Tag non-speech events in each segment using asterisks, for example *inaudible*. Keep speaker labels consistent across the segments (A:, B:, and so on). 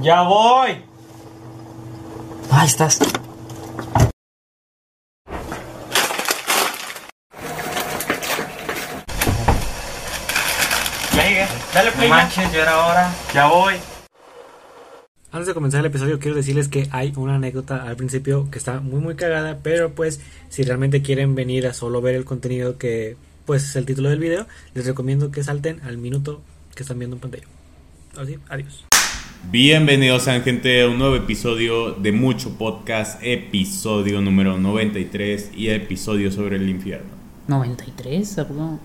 A: Ya voy.
B: Ahí estás.
A: Dale play.
B: No manches, ya era hora.
A: Ya voy.
C: Antes de comenzar el episodio quiero decirles que hay una anécdota al principio que está muy muy cagada, pero pues si realmente quieren venir a solo ver el contenido que pues es el título del video, les recomiendo que salten al minuto que están viendo en pantalla. Así, adiós.
D: Bienvenidos sean gente a un nuevo episodio de Mucho Podcast, episodio número 93 y episodio sobre el infierno.
B: 93, ¿algo?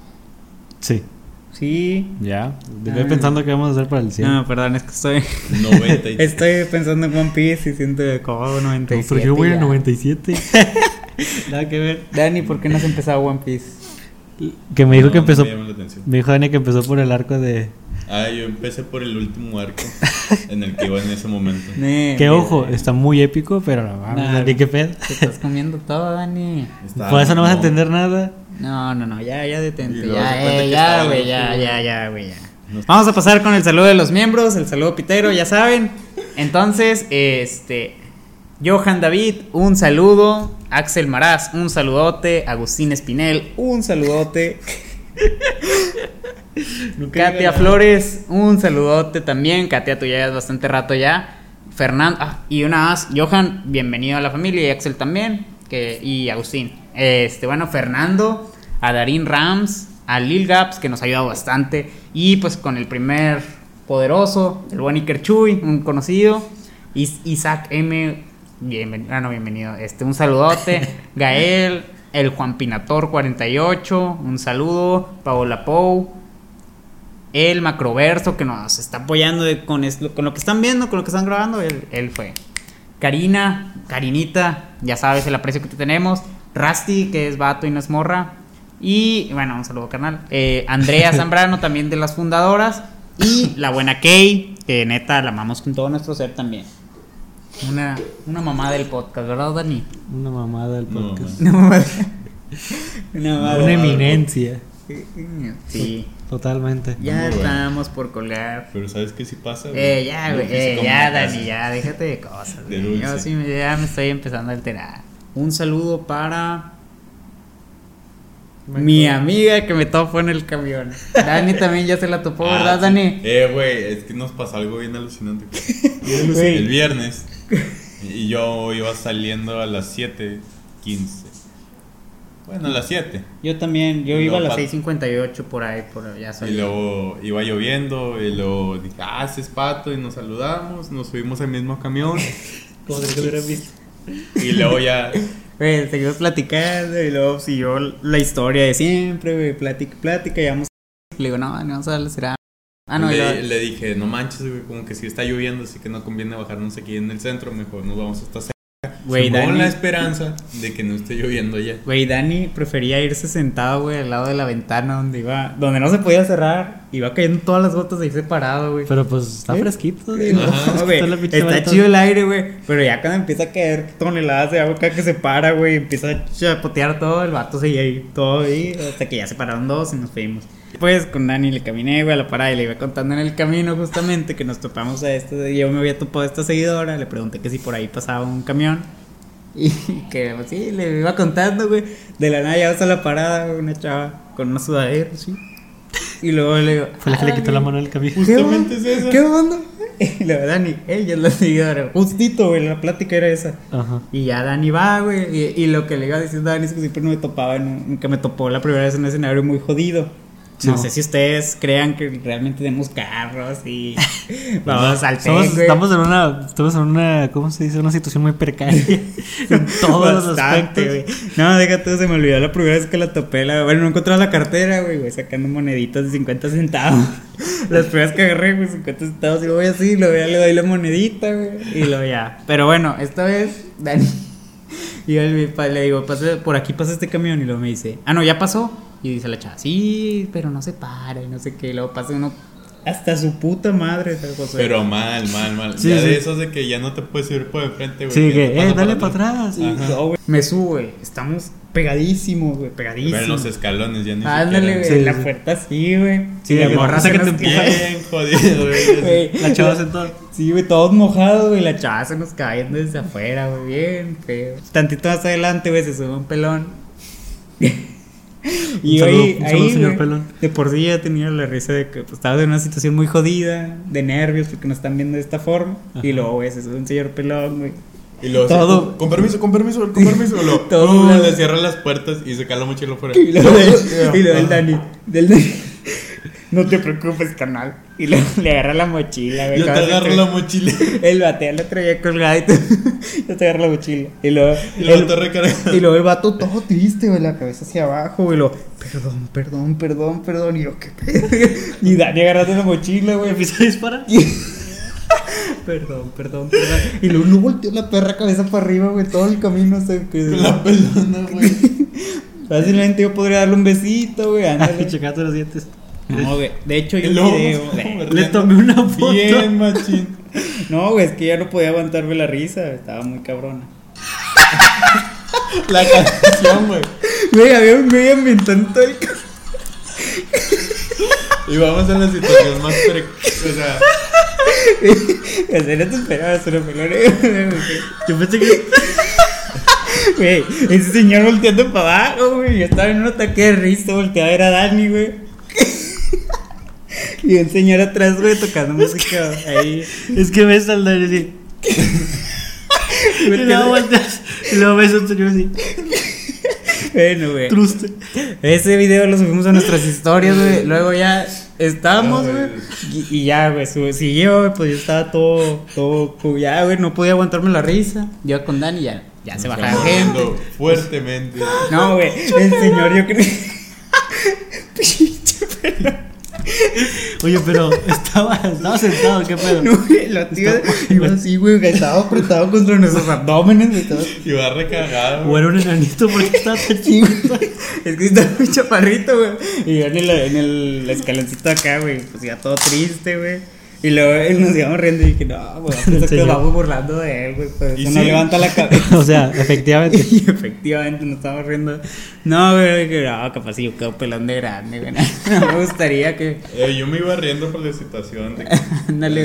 C: Sí,
B: Sí.
C: ya.
B: Dejé
C: pensando que vamos a hacer para el 100.
B: No, perdón, es que estoy
D: 93. *laughs*
B: estoy pensando en One Piece y siento de como 97.
C: pero yo voy
B: ya.
C: en 97. *laughs*
B: Nada que ver. Dani, ¿por qué no has empezado One Piece?
C: que me dijo
D: No,
C: que
D: no
C: empezó
D: me llama la atención.
C: me dijo Dani que empezó por el arco de
D: Ah, yo empecé por el último arco en el que iba en ese momento. *laughs*
C: Que ojo, está muy épico, pero no mames,
B: Nah.
C: Dani, qué pedo.
B: Te estás comiendo todo, Dani.
D: Estaba-
C: Por eso no vas a entender nada.
B: No, no, no, ya, ya detente. Ya, eh, ya,
D: estaba
B: güey, ya, ya, ya, güey, ya. Vamos a pasar con el saludo de los miembros, el saludo pitero, ya saben. Entonces, este. Johan David, un saludo. Axel Maraz, un saludote. Agustín Espinel, un saludote. *laughs* Katia Flores, un saludote también. Katia, tú ya llevas bastante rato ya. Fernando, ah, y una más. Johan, bienvenido a la familia. Y Axel también. Que, y Agustín. Este, bueno, Fernando, a Darín Rams, a Lil Gaps, que nos ha ayudado bastante. Y pues con el primer poderoso, el buen Iker Chuy, un conocido. Is- Isaac M. Bienvenido, ah, no, bienvenido. Este, un saludote. *laughs* Gael, el Juan Pinator 48, un saludo. Paola Pou, el macroverso que nos está apoyando de- con, es- con lo que están viendo, con lo que están grabando, él, él fue. Karina, Karinita, ya sabes el aprecio que te tenemos. Rusty, que es vato y no es morra. Y bueno, un saludo, carnal. Eh, Andrea *laughs* Zambrano, también de las fundadoras. Y la buena Kay, que neta la amamos con todo nuestro ser también. Una, una mamá del podcast, ¿verdad, Dani?
C: Una mamada del
D: No,
C: podcast. *laughs*
B: Una mamá. *laughs* Una mamá.
C: Una eminencia.
B: Sí.
C: Totalmente.
B: Ya estamos por colgar.
D: Pero ¿sabes qué sí pasa? güey?
B: Eh, ya,
D: Yo
B: güey, eh, ya, Dani, ya, déjate de cosas.
D: De
B: güey. Yo sí, me- ya me estoy empezando a alterar. Un saludo para mi amiga que me topó en el camión. Dani también ya se la topó,
D: Ah,
B: ¿verdad,
D: sí.
B: Dani?
D: Eh, güey, es que nos pasó algo bien alucinante. *laughs* Güey. el viernes. Y yo iba saliendo a las 7:15. Bueno, a las 7.
B: Yo también, yo
D: Y
B: iba a las
D: pa-
B: 6.58 por ahí, por ya
D: Y
B: salí.
D: luego iba lloviendo. Y luego dije, ah, ese es pato. Y nos saludamos. Nos subimos al mismo camión. *laughs*
C: Como lo visto.
D: Y luego ya. *laughs*
B: Güey, seguimos platicando y luego siguió la historia de siempre, güey, plática, plática, y vamos. Le digo, no, no vamos a será. Ah, no, y
D: le,
B: luego-
D: le dije, no manches, güey, como que si está lloviendo, así que no conviene bajarnos aquí en el centro, mejor nos vamos hasta
B: Güey,
D: con
B: Dani.
D: la esperanza de que no esté lloviendo ya.
B: Güey, Dani prefería irse sentado, güey, al lado de la ventana donde iba, donde no se podía cerrar, iba cayendo todas las gotas ahí separado, güey.
C: Pero pues está
B: ¿Eh?
C: fresquito.
B: No, güey, *laughs*
C: Está
B: chido el aire, güey. Pero ya cuando empieza a caer toneladas de agua acá que se para, güey, empieza a chapotear todo, el vato seguía ahí, todo ahí, hasta que ya se pararon dos y nos fuimos. Pues con Dani le caminé, güey, a la parada y le iba contando en el camino justamente que nos topamos a este. Yo me había topado a esta seguidora, le pregunté que si por ahí pasaba un camión. Y *laughs* que pues, sí, le iba contando, güey. De la nada ya a la parada, una chava con una sudadera, sí. Y luego le digo.
C: Fue la que le
B: "Ah,
C: quitó la mano al camión.
B: ¿Qué
D: Justamente es eso.
B: ¿Qué onda? *laughs* Y la Dani, ella es la seguidora. Justito, güey, la plática era esa.
C: Ajá.
B: Y ya Dani va, güey. Y, y lo que le iba diciendo a Dani es que siempre no me topaba, en un- que me topó la primera vez en un escenario muy jodido. No sé si ustedes crean que realmente tenemos carros y *laughs* vamos al
C: Somos-
B: güey.
C: estamos en una, estamos en una, ¿cómo se dice? Una situación muy precaria. *laughs* en todos los aspectos.
B: güey. No, déjate, se me olvidó la primera vez que la topé. La, bueno, no encontraba la cartera, güey, güey, sacando moneditas de 50 centavos. *laughs* Las primeras que agarré, güey, 50 centavos. Y lo voy así, luego ya le doy la monedita, güey. Y luego ya. Pero bueno, esta vez, Dani. Y yo le, digo, "Pase- por aquí pasa este camión. Y luego me dice, ah, no, ya pasó. Y dice la chava, sí, pero no se para y no sé qué. Y luego pasa uno hasta su puta madre, ¿sabes, José?
D: Pero mal, mal, mal.
C: Sí,
D: ya
C: sí.
D: de esos de que ya no te puedes subir por enfrente, güey.
C: Sí, que, eh, dale para atrás.
B: No. Me subo, güey. Estamos pegadísimo, güey, pegadísimo.
D: Pero en los escalones ya ni
B: Ándale, güey, en la
C: sí.
B: puerta sí, güey.
C: Sí,
B: la
C: que
B: morra se
C: que te empuja.
D: Bien *laughs* jodido, güey.
C: La chava sentada.
B: Sí, güey, todos mojados, güey. La chava se nos cayendo desde afuera, güey. Bien feo. Tantito más adelante, güey, se sube un pelón. *laughs* *laughs* y
C: Un saludo-
B: ahí,
C: saludo,
B: ahí,
C: señor
B: güey,
C: pelón.
B: de por sí ya tenía la risa de que pues, estaba en una situación muy jodida, de nervios, porque nos están viendo de esta forma. Y luego, güey, se sube un señor pelón, güey.
D: Y luego
B: Todo.
D: así, con, permiso, con permiso, con permiso. *laughs*
B: Todo blanco.
D: le cierran las puertas y se cae la mochila afuera.
B: Y luego, *laughs* y luego el Dani, del Dani. No te preocupes, canal. Y luego le agarra la mochila, güey.
D: Yo te agarro la mochila. *laughs*
B: El batea lo traía colgado y tú- *laughs* yo te agarro la mochila. Y luego,
D: Y
B: el-
D: te
B: y luego el vato todo triste, güey, la cabeza hacia abajo, güey. Lo, perdón, perdón, perdón, perdón. Y yo, qué pedo. *laughs* Y Dani agarrando la mochila, güey.
C: Empieza a disparar.
B: Perdón, perdón, perdón. Y luego no volteó la perra cabeza para arriba, güey, todo el camino. O sea, que
D: Con la pelona, güey.
B: fácilmente yo podría darle un besito, güey. ándale.
C: Los dientes.
B: No, güey. De hecho, hay
D: Y
B: un
D: luego,
B: video.
D: como *laughs*
B: güey.
C: Le tomé una foto.
D: Bien, machín.
B: No, güey, es que ya no podía aguantarme la risa, estaba muy cabrona.
D: La canción, güey.
B: Güey, había un todo el ca-
D: Y vamos a la situación más pre... O sea, *laughs*
B: En serio te esperabas una pelona. Güey,
C: Yo pensé que.
B: Güey, ese señor volteando para abajo, güey. Yo estaba en un ataque de risa, volteaba a ver a Dani, güey. *laughs* Y un señor atrás, güey, tocando música ahí.
C: Es que ves al Dani así. *laughs* Y luego volteas. Y luego ves a un señor así.
B: Bueno, güey.
C: Truste.
B: Ese video lo subimos a nuestras historias, güey. Luego ya estábamos, güey. Y, y ya, güey, siguió, güey. Pues yo estaba todo, todo, ya, güey, no podía aguantarme la risa. Yo con Dani ya, ya se bajaba gente.
D: fuertemente.
B: No, güey, el señor, yo creo. Pinche perro.
C: Oye, pero estaba, estaba sentado, ¿qué pedo? *laughs*
B: No, la tía iba así, güey, estaba apretado contra nuestros abdómenes,
D: Y va recagado.
C: O era un enanito porque estaba tan. *laughs*
B: Es que estaba muy chaparrito, güey. Y yo en el, en el escaloncito acá, güey, pues ya todo triste, güey. Y luego él nos íbamos riendo y dije, no, güey, *laughs*
C: El
B: nos
C: señor.
B: vamos burlando de él, güey. Pues
D: Y
B: no
D: sí.
B: levanta la *laughs* cabeza.
C: O sea, efectivamente. *laughs*
B: Y efectivamente nos estábamos riendo. No, güey, que no, capaz si yo quedo pelón de grande, güey. No me gustaría que.
D: Eh, yo me iba riendo por la situación. De... O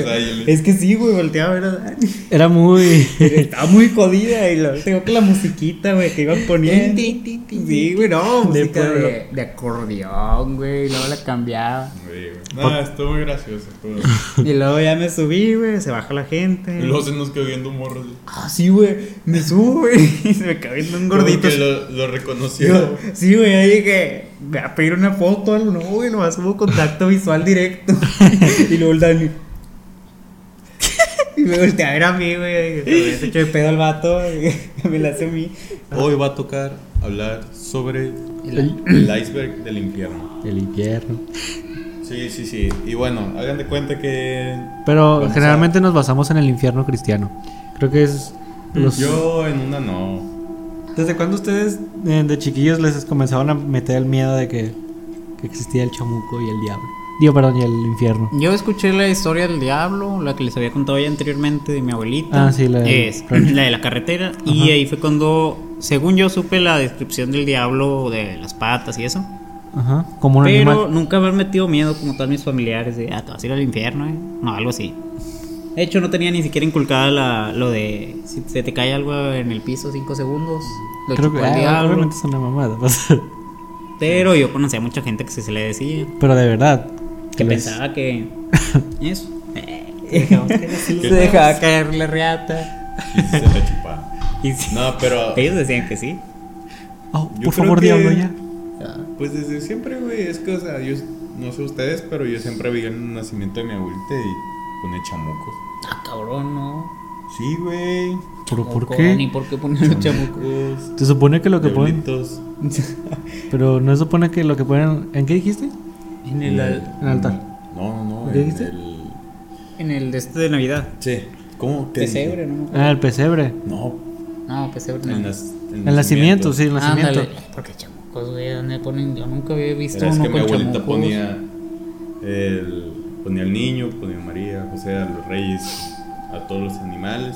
D: sea, yo le-
B: Es que sí, güey, volteaba a ver a Dani.
C: Era muy.
B: Estaba muy jodida y lo tengo que la musiquita, güey, que iban poniendo. Sí, güey, no,
C: De
B: música
C: pueblo.
B: de, de acordeón, güey, y luego la cambiaba.
D: Güey, güey. No, estuvo muy gracioso. estuvo-
B: Y luego ya me subí, güey, se baja la gente.
D: Y luego se nos quedó viendo un morro. así.
B: Ah, sí, güey, me subo, güey, *laughs* y se me acaba viendo un gordito.
D: Que lo, lo reconoció.
B: Yo- sí, güey, ahí dije, me va a pedir una foto, algo, no, güey, nomás hubo contacto visual directo. *laughs* y luego el Dani. y me volteé a ver a mí, güey, se hecho de pedo al vato, y *laughs* me la hace a mí.
D: Hoy va a tocar hablar sobre
B: El-
D: el iceberg del infierno.
C: El infierno.
D: Sí, sí, sí. Y bueno, hagan de cuenta que.
C: Pero generalmente nos basamos en el infierno cristiano. Creo que es. Los...
D: Yo en una no.
C: ¿Desde cuándo ustedes eh, de chiquillos les comenzaban a meter el miedo de que, que existía el chamuco y el diablo? Digo, perdón, y el infierno.
B: Yo escuché la historia del diablo, la que les había contado ya anteriormente de mi abuelita.
C: Ah, sí, la del
B: Es la de la carretera. Y
C: Ajá.
B: ahí fue cuando, según yo, supe la descripción del diablo de las patas y eso.
C: Ajá. Como un
B: Pero
C: animal.
B: nunca me han metido miedo como todos mis familiares de, ah, te vas a ir al infierno, eh. No, algo así. De hecho, no tenía ni siquiera inculcada la, lo de si se te cae algo en el piso cinco segundos, lo
C: Creo que ah, obviamente es una mamada. *laughs* pues.
B: Pero yo conocía a mucha gente que se, se le decía,
C: Pero de verdad.
B: que
C: les-
B: pensaba que *laughs* eso. *laughs* se dejaba caer la reata.
D: Y se la chupaba.
B: Y sí,
D: No, pero.
B: ellos decían que sí.
C: Oh,
D: Yo
C: por favor,
D: que-
C: diablo, ya.
D: Pues desde siempre, güey. Es que, o sea, yo no sé ustedes, pero yo siempre vi el nacimiento de mi abuelita y pone chamucos.
B: Ah, cabrón, no.
D: Sí, güey.
C: ¿Pero por qué?
B: Ni por qué chamuco.
D: Chamucos.
C: Se supone que lo que ponen. *laughs* Pero no se supone que lo que ponen. ¿En qué dijiste?
B: En el,
C: En el altar.
D: No, no, no.
C: ¿Qué
D: en
C: dijiste?
D: el-
B: en el de este de Navidad.
D: Sí. ¿Cómo? ¿Qué
B: Pesebre,
D: dije?
B: ¿no?
C: Ah, el pesebre.
D: No.
B: No, pesebre no.
D: nas-
C: El nacimiento, sí, el nacimiento.
B: Ándale. Porque chamucos, güey, ¿dónde ponen? Yo nunca había visto
D: Pero es
B: uno
D: que mi abuelita
B: chamucos.
D: ponía el, ponía al niño, ponía a María, José, a los reyes, a todos los animales.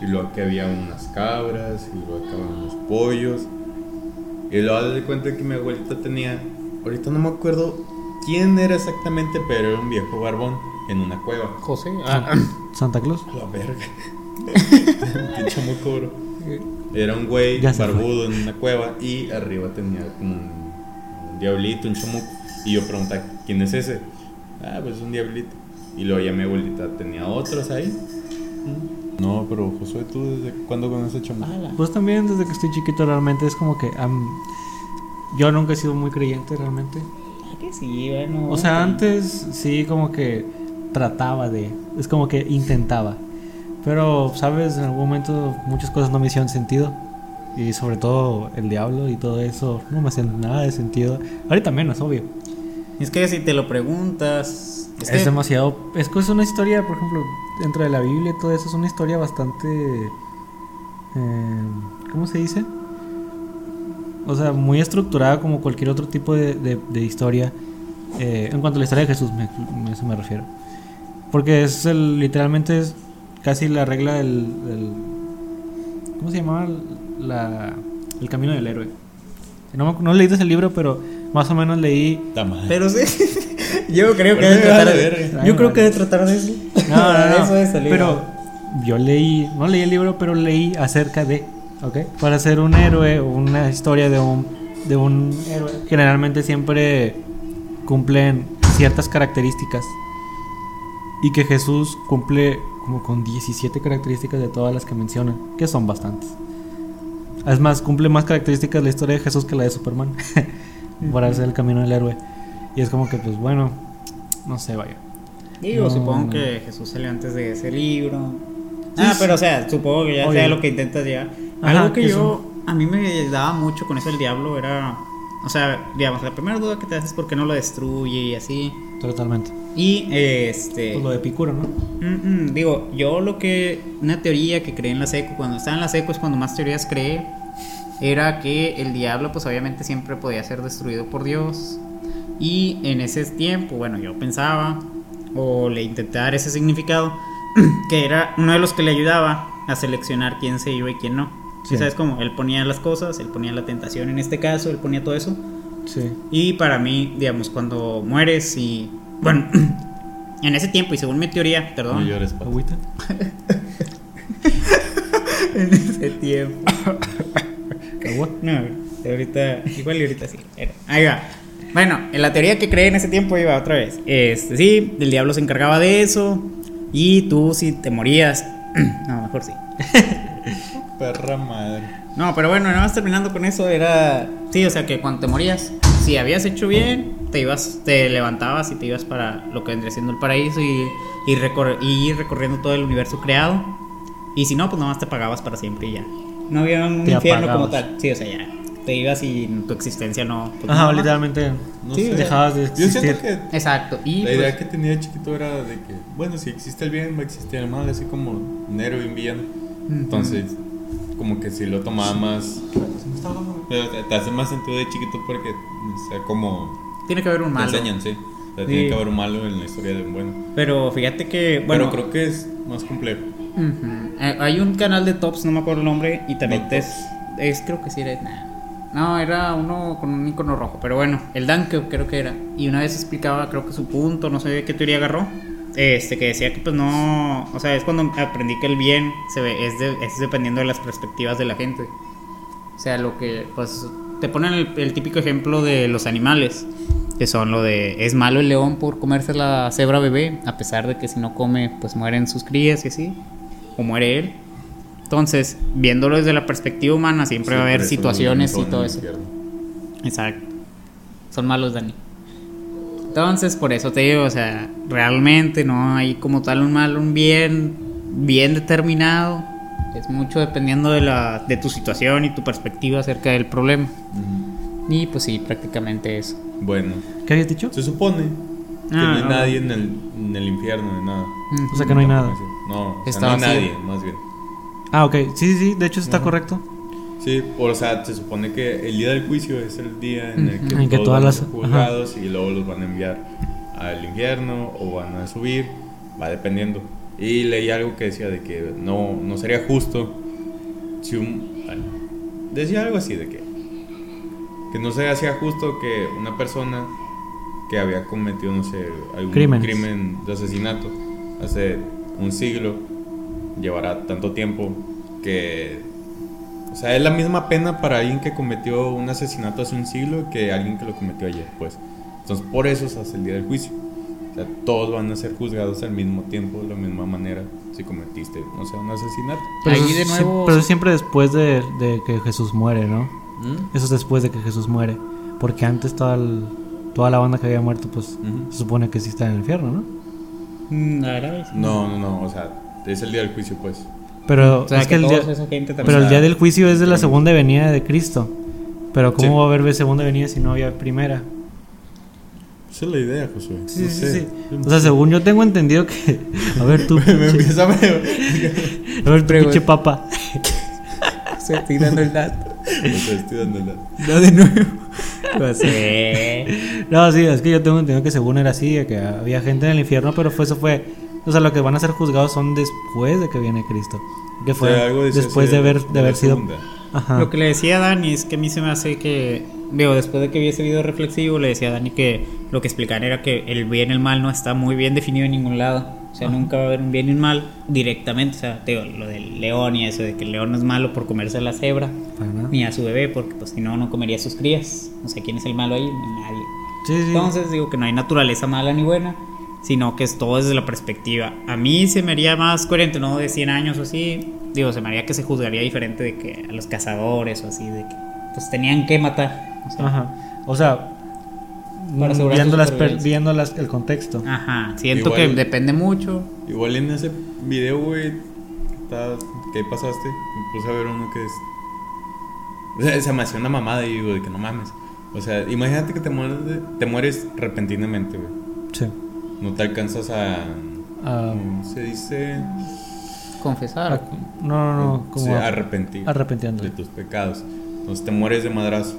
D: Y luego aquí había unas cabras, y luego acá había unos pollos. Y luego de cuenta que mi abuelita tenía, ahorita no me acuerdo quién era exactamente, pero era un viejo barbón en una cueva.
B: José.
C: Santa Claus.
D: La verga. *laughs* Qué chamuco, bro. Era un güey barbudo en una cueva y arriba tenía como un, un diablito, un chamuco. Y yo preguntaba, ¿quién es ese? Ah, pues es un diablito. Y luego ya mi abuelita tenía otros ahí. No, pero Josué, ¿tú desde cuándo conoces chamuco?
C: Pues también desde que estoy chiquito realmente es como que am, yo nunca he sido muy creyente realmente.
B: que sí, bueno.
C: O sea, antes sí como que trataba de, es como que intentaba. Pero, sabes, en algún momento muchas cosas no me hicieron sentido. Y sobre todo el diablo y todo eso no me hacen nada de sentido. Ahorita menos, obvio.
B: Es que si te lo preguntas. Es,
C: Es,
B: que-
C: demasiado. Es que es una historia, por ejemplo, dentro de la Biblia y todo eso, es una historia bastante. eh, ¿Cómo se dice? O sea, muy estructurada como cualquier otro tipo de, de- de historia. eh, en cuanto a la historia de Jesús, me, a eso me refiero. Porque es el, literalmente es casi la regla del. del- ¿Cómo se llamaba? La, el camino del héroe. No, no leí ese libro, pero más o menos leí.
B: Pero sí. *laughs* Yo creo que debe tratar de.
D: verga.
B: Yo creo que debe tratar de eso.
C: No, no, *laughs* no.
B: Eso es salir.
C: Pero yo leí, no leí el libro, pero leí acerca de, ¿ok? Para ser un héroe o una historia de un, de un héroe, generalmente siempre cumplen ciertas características. Y que Jesús cumple como con 17 características de todas las que mencionan, que son bastantes. Es más, cumple más características la historia de Jesús que la de Superman. *laughs* para hacer el camino del héroe. Y es como que, pues bueno, no sé, vaya.
B: Digo,
C: No,
B: supongo
C: no.
B: que Jesús salió antes de ese libro.
C: Sí,
B: ah,
C: sí.
B: pero o sea, supongo que ya sea lo que intentas llegar.
C: Ajá,
B: Algo que
C: que
B: yo, a mí me daba mucho con eso el diablo era, o sea, digamos, la primera duda que te haces es por qué no lo destruye y así.
C: Totalmente.
B: Y este...
C: Pues lo de Epicuro, ¿no?
B: Mm, mm, digo, yo lo que. Una teoría que creé en la seco, cuando estaba en la seco es cuando más teorías creé, era que el diablo, pues obviamente siempre podía ser destruido por Dios. Y en ese tiempo, bueno, yo pensaba, o le intenté dar ese significado, *clears throat* que era uno de los que le ayudaba a seleccionar quién se iba y quién no.
C: Sí.
B: ¿Sabes cómo? Él ponía las cosas, él ponía la tentación en este caso, él ponía todo eso.
C: Sí.
B: Y para mí, digamos, cuando mueres y. Bueno, *clears throat* en ese tiempo, y según mi teoría, perdón.
D: No llores.
C: Agüita. *laughs*
B: en ese tiempo. *laughs*
C: Agua.
B: No, ahorita, igual y ahorita sí. Era- Ahí va. Bueno, en la teoría que creé en ese tiempo iba otra vez. Este, sí, el diablo se encargaba de eso. Y tú, si te morías. *clears throat* no, mejor sí. *laughs*
D: Perra madre.
B: No, pero bueno, nada más terminando con eso, era. Sí, o sea que cuando te morías, si habías hecho bien, te ibas, te levantabas y te ibas para lo que vendría siendo el paraíso y, y, recor- y ir recorriendo todo el universo creado. Y si no, pues nada más te pagabas para siempre y ya. No había un
C: Te
B: infierno como
C: apagabas.
B: tal. Sí, o sea, ya. Te ibas y tu existencia no. pues,
C: Ajá,
B: no,
C: literalmente
D: No
B: Sí,
D: sé.
C: dejabas de
D: Yo siento
C: existir.
D: que
B: Exacto. Y
D: la idea
B: pues,
D: que tenía de chiquito era de que, bueno, si existe el bien, va a existir el mal, así como un héroe y un villano. Entonces, como que si lo tomaba más. Pero te, te hace más sentido de chiquito porque, o sea, como.
B: tiene que haber un
D: Te
B: malo.
D: enseñan, sí. O sea,
B: Sí.
D: tiene que haber un malo en la historia de un bueno.
B: Pero fíjate que, bueno,
D: Pero creo que es más complejo.
B: Ujú. Eh, Hay un canal de tops, no me acuerdo el nombre, y también
D: No
B: te es, es- creo que sí era, nah. no, era uno con un icono rojo, pero bueno, el Danke creo que era, y una vez explicaba, creo que su punto, no sé qué teoría agarró, este, que decía que pues no, o sea, es cuando aprendí que el bien se ve, es, de- es dependiendo de las perspectivas de la gente, o sea, lo que, pues, te ponen el, el típico ejemplo de los animales, que son lo de, es malo el león por comerse la cebra bebé, a pesar de que si no come, pues mueren sus crías y así, o muere él. Entonces, viéndolo desde la perspectiva humana, siempre va a haber situaciones y todo eso.
D: infierno.
B: Exacto. Son malos, Dani. Entonces, por eso te digo, o sea, realmente no hay como tal un mal, un bien, bien determinado. Es mucho dependiendo de, la, de tu situación y tu perspectiva acerca del problema.
D: Ujú.
B: Y pues sí, prácticamente eso.
D: Bueno,
C: ¿Qué habías dicho?
D: se supone que
B: Ah,
D: no hay
B: no.
D: nadie en el, en el infierno, ni nada.
C: O sea que no hay nada.
D: No, o sea,
B: Está
D: no hay nadie, más bien.
C: Ah, ok. Sí, sí, sí. De hecho, está correcto.
D: Sí, o sea, se supone que el día del juicio es el día en el que.
C: En que
D: todos
C: todas
D: van a
C: las-
D: ser juzgados y luego los van a enviar al infierno o van a subir, va dependiendo. Y leí algo que decía de que no, no sería justo si un... Decía algo así de que que no se hacía justo que una persona que había cometido, no sé, algún
C: Crímenes.
D: crimen de asesinato hace un siglo, llevará tanto tiempo que... O sea, es la misma pena para alguien que cometió un asesinato hace un siglo que alguien que lo cometió ayer, pues. Entonces, por eso se hace el día del juicio. O sea, todos van a ser juzgados al mismo tiempo, de la misma manera, si cometiste, no sé, un asesinato.
B: Pero
C: Pero
B: ahí de
C: es-
B: nuevo-
C: Pero es siempre después de, de que Jesús muere, ¿no?
D: ¿Mm?
C: Eso es después de que Jesús muere. Porque antes toda, el- toda la banda que había muerto, pues
D: Ujú.
C: se supone que sí está en el infierno, ¿no?
B: Mm,
D: No, no, no, o sea, es el día del juicio, pues.
C: Pero
B: O sea,
C: es
B: que,
C: que el día, pero el día del juicio es de la segunda venida de Cristo. Pero ¿cómo
D: Sí.
C: va a haber segunda venida si no había primera?
D: Esa es la idea, Josué.
C: Sí,
D: No
C: sí,
D: sé.
C: sí. O sea, según yo tengo entendido que... A ver tú, *laughs*
D: me empieza a ver.
C: a ver tú, pinche papa.
B: Se estoy dando el dato.
D: estoy dando la-
B: No, de nuevo. Pues, eh, *laughs*
C: No, sí, es que yo tengo entendido que según era así, que había gente en el infierno, pero fue, eso fue... O sea, lo que van a ser juzgados son después de que viene Cristo. Que fue
D: O sea, algo decía
C: después de haber, de haber sido... Ajá.
B: Lo que le decía a Dani es que a mí se me hace que, digo, después de que vi ese video reflexivo, le decía a Dani que lo que explicaban era que el bien y el mal no está muy bien definido en ningún lado. O sea, nunca va a haber un bien y un mal directamente. O sea, te digo, lo del león y eso de que el león no es malo por comerse a la cebra,
C: nada.
B: ni a su bebé, porque pues si no, no comería a sus crías. O sea, ¿quién es el malo ahí? Nadie.
C: Sí, sí.
B: Entonces digo que no hay naturaleza mala ni buena, sino que es todo desde la perspectiva. A mí se me haría más coherente, no de 100 años o así, digo, se me haría que se juzgaría diferente de que a los cazadores o así, de que pues tenían que matar. O sea,
C: Ajá. O sea,
B: Para
C: mm, viendo, las per- viendo las- el contexto.
B: Ajá, siento
D: Igual-
B: que depende mucho.
D: Igual en ese video, güey, que pasaste, me puse a ver uno que es. O sea, se me hacía una mamada y digo, de que no mames. O sea, imagínate que te mueres, de- te mueres repentinamente, güey.
C: Sí.
D: No te alcanzas a. ¿Cómo se dice?
B: Confesar.
C: no, no, no. Como
D: Sí, arrepentir.
C: arrepentiendo.
D: de tus pecados. Entonces te mueres de madrazo.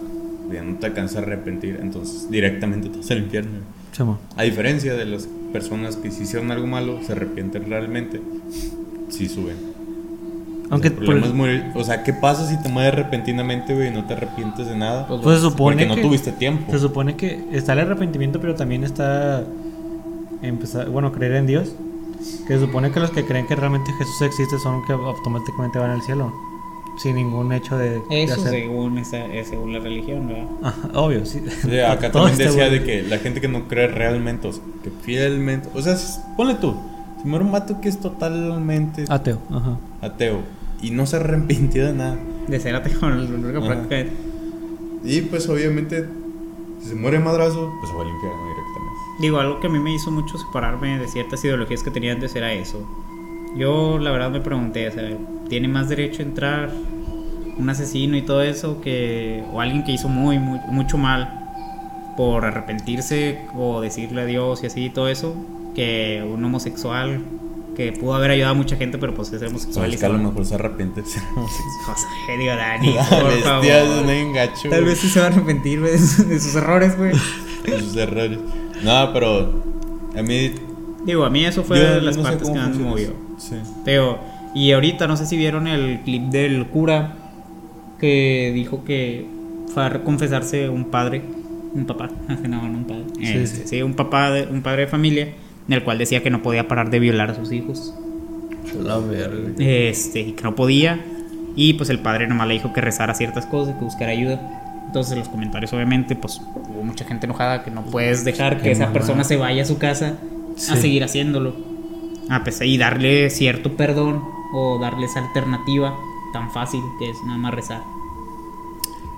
D: Ya no te alcanzas a arrepentir. Entonces directamente te vas al infierno.
C: Chamo.
D: A diferencia de las personas que si hicieron algo malo, se arrepienten realmente, sí suben.
C: Aunque
D: el problema
C: por-
D: es morir. O sea, ¿qué pasa si te mueres repentinamente, güey, y no te arrepientes de nada?
B: Pues,
C: pues se supone
D: Porque no
C: que
D: tuviste tiempo.
C: se supone que está el arrepentimiento, pero también está empezar, bueno, creer en Dios. Que se supone que los que creen que realmente Jesús existe son los que automáticamente van al cielo, sin ningún hecho de, de
B: Eso
C: hacer-
B: según, esa, es según la religión, ¿verdad?
C: Ajá, obvio, sí.
D: O sea, acá también decía
C: bueno.
D: de que la gente que no cree realmente, o sea, que fielmente. O sea, ponle tú. Si muere un vato que es totalmente
C: Ateo, ajá.
D: ateo y no se arrepintió de nada.
B: De ser ateo, práctica es-
D: Y pues obviamente, si se muere madrazo, pues se va al infierno.
B: Digo, algo que a mí me hizo mucho separarme de ciertas ideologías que tenía antes era eso. Yo la verdad me pregunté, o sea, ¿tiene más derecho a entrar un asesino y todo eso que o alguien que hizo muy, muy mucho mal por arrepentirse o decirle adiós y así y todo eso que un homosexual que pudo haber ayudado a mucha gente pero pues es homosexual se
D: que a lo mejor se arrepiente. de ser homosexual. *laughs*
B: José, digo, Dani, *laughs* por favor. Tal vez sí se va a arrepentir de sus, de sus errores, güey.
D: de sus errores. No, pero a mí.
B: Digo, a mí eso fue de las
D: no
B: partes que más me movió.
D: Sí.
B: Pero, y ahorita no sé si vieron el clip del cura que dijo que fue a confesarse un padre, un papá, *laughs* no, no un padre,
C: Sí,
B: Este,
C: sí.
B: sí, un papá, de, un padre de familia, en el cual decía que no podía parar de violar a sus hijos,
D: La verga.
B: este, y que no podía, y pues el padre nomás le dijo que rezara ciertas cosas, que buscara ayuda. Entonces en los comentarios obviamente pues hubo mucha gente enojada que no puedes dejar que esa persona se vaya a su casa a
C: Sí.
B: seguir haciéndolo. A pesar y darle cierto perdón o darle esa alternativa tan fácil que es nada más rezar.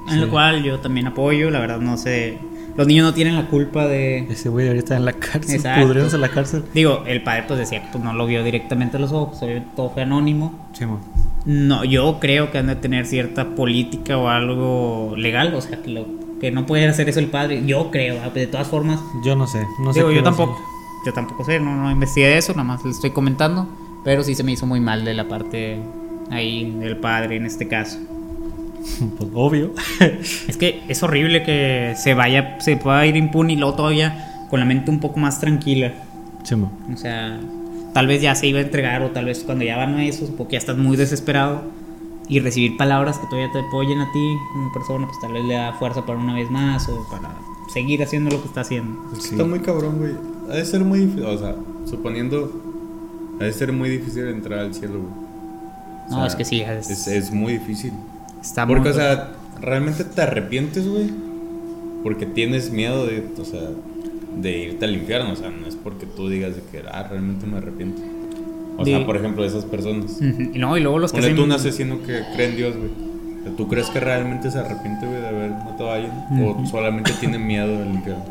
B: En
C: Sí.
B: lo cual yo también apoyo, la verdad no sé, los niños no tienen la culpa de
C: Ese güey ahorita en la cárcel,
B: Exacto.
C: pudriéndose en la cárcel.
B: digo, el padre pues decía que pues, no lo vio directamente a los ojos, todo fue anónimo.
C: Chimo.
B: No, yo creo que han de tener cierta política o algo legal, o sea, que, lo- que no puede hacer eso el padre. Yo creo, ah, de todas formas.
C: Yo no sé, no sé.
B: digo, yo tampoco,
C: hacer.
B: yo tampoco sé, no, no investigué de eso, nada más le estoy comentando, pero sí se me hizo muy mal de la parte ahí del padre en este caso. *laughs*
C: Pues obvio. *laughs*
B: Es que es horrible que se vaya, se pueda ir impune y luego todavía con la mente un poco más tranquila.
C: Chimo.
B: O sea, tal vez ya se iba a entregar o tal vez cuando ya van a eso, porque ya estás muy desesperado y recibir palabras que todavía te apoyen a ti como persona, pues tal vez le da fuerza para una vez más o para seguir haciendo lo que está haciendo.
D: Está muy cabrón, güey. Ha de ser muy difícil, o sea, suponiendo, ha de ser muy difícil entrar al cielo, güey. O
B: No,
D: sea,
B: es que sí, es-
D: Es, es muy difícil.
B: Está
D: Porque,
B: muy-
D: o sea, realmente te arrepientes, güey. Porque tienes miedo de, o sea, de irte al infierno. O sea, no es porque tú digas de que, ah, realmente me arrepiento. O
B: De-
D: sea, por ejemplo, esas personas.
B: No, y luego los que
D: Ponle
B: hacen-
D: tú un asesino que cree en Dios, güey. ¿Tú crees que realmente se arrepiente, güey, de haber matado a alguien? ¿O solamente tiene miedo del infierno?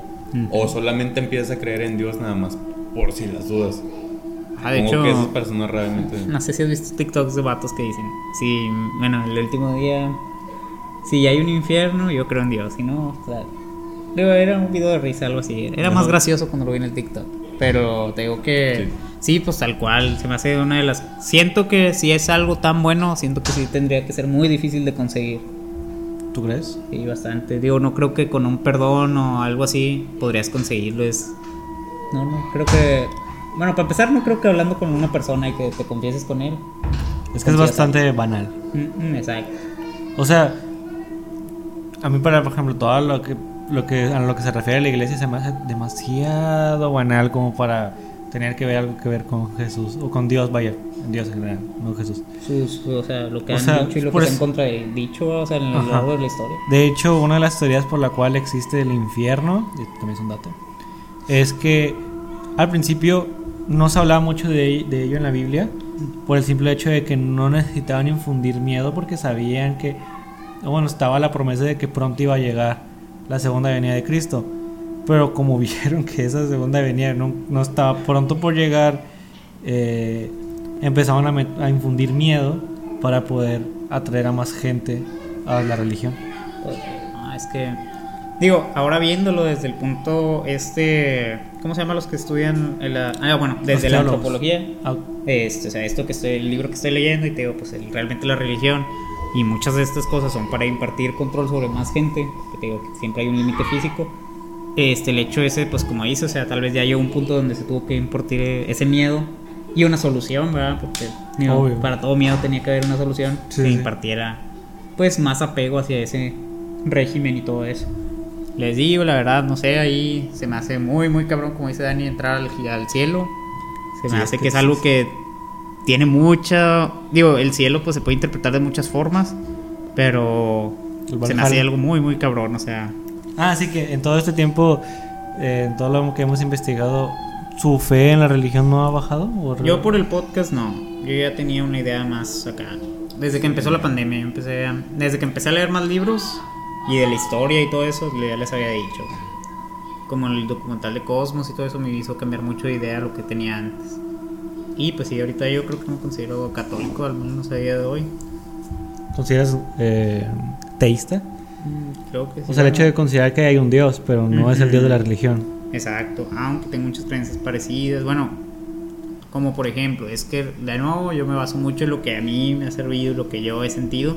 D: O solamente empieza a creer en Dios nada más por si las dudas.
B: Ah, de
D: Como
B: hecho,
D: que esas personas realmente...
B: no sé si has visto TikToks de vatos que dicen, sí, bueno, el último día, si hay un infierno, yo creo en Dios, si no, o sea, digo, era un video de risa, algo así, era más gracioso cuando lo vi en el TikTok, pero te digo que, sí. pues tal cual, se me hace una de las, siento que si es algo tan bueno, siento que sí tendría que ser muy difícil de conseguir.
C: ¿Tú crees?
B: Sí, bastante. Digo, no creo que con un perdón o algo así podrías conseguirlo. Es. No, no, creo que. Bueno, para empezar, no creo que hablando con una persona y que te confieses con él.
C: Es que es bastante banal.
B: Mm, mm, exacto.
C: O sea, a mí para, por ejemplo, todo lo que, lo que a lo que se refiere a la iglesia se me hace demasiado banal como para tener que ver algo que ver con Jesús o con Dios, vaya, en Dios en general, no Jesús.
B: Sus, o sea, lo que
C: O
B: han
C: sea,
B: dicho y lo que
C: eso-
B: han contra dicho, o sea, en
C: Ajá.
B: largo de la historia.
C: De hecho, una de las teorías por la cual existe el infierno, y también es un dato, es que al principio no se hablaba mucho de, de ello en la Biblia por el simple hecho de que no necesitaban infundir miedo porque sabían que, bueno, estaba la promesa de que pronto iba a llegar la segunda venida de Cristo. Pero como *laughs* vieron que esa segunda venida no, no estaba pronto por llegar, eh, empezaron a, a infundir miedo para poder atraer a más gente a la religión.
B: Ah, es que. Digo, ahora viéndolo desde el punto este. ¿Cómo se llama los que estudian? en la- ah, bueno, desde la antropología.
C: Ah,
B: Este, o sea, esto que estoy, el libro que estoy leyendo y te digo, pues el- realmente la religión y muchas de estas cosas son para impartir control sobre más gente, que te digo que siempre hay un límite físico. Este, el hecho ese, pues como dice, o sea, tal vez ya llegó un punto donde se tuvo que impartir ese miedo y una solución, ¿verdad? Porque digo, para todo miedo tenía que haber una solución
C: Sí,
B: que
C: sí.
B: impartiera pues más apego hacia ese régimen y todo eso. Les digo, la verdad, no sé, ahí se me hace muy, muy cabrón, como dice Dani, entrar al, al cielo. Se me
C: Sí,
B: hace que es algo que tiene mucha... Digo, el cielo pues se puede interpretar de muchas formas, pero se me hace
C: Valhalla.
B: algo muy, muy cabrón, o sea...
C: Ah, sí que en todo este tiempo, eh, en todo lo que hemos investigado, ¿su fe en la religión no ha bajado? ¿O
B: Yo por el podcast no, yo ya tenía una idea más acá. Desde que empezó la pandemia, yo empecé a- desde que empecé a leer más libros y de la historia y todo eso, ya les había dicho. Como el documental de Cosmos y todo eso me hizo cambiar mucho de idea a lo que tenía antes. Y pues sí, ahorita yo creo que me considero católico, al menos a día de hoy.
C: ¿Consideras eh, teísta?
B: Creo que sí.
C: O sea, el hecho de considerar que hay un Dios, pero no es el Dios de la religión.
B: Exacto, aunque tengo muchas creencias parecidas. Bueno, como por ejemplo, es que de nuevo yo me baso mucho en lo que a mí me ha servido, lo que yo he sentido.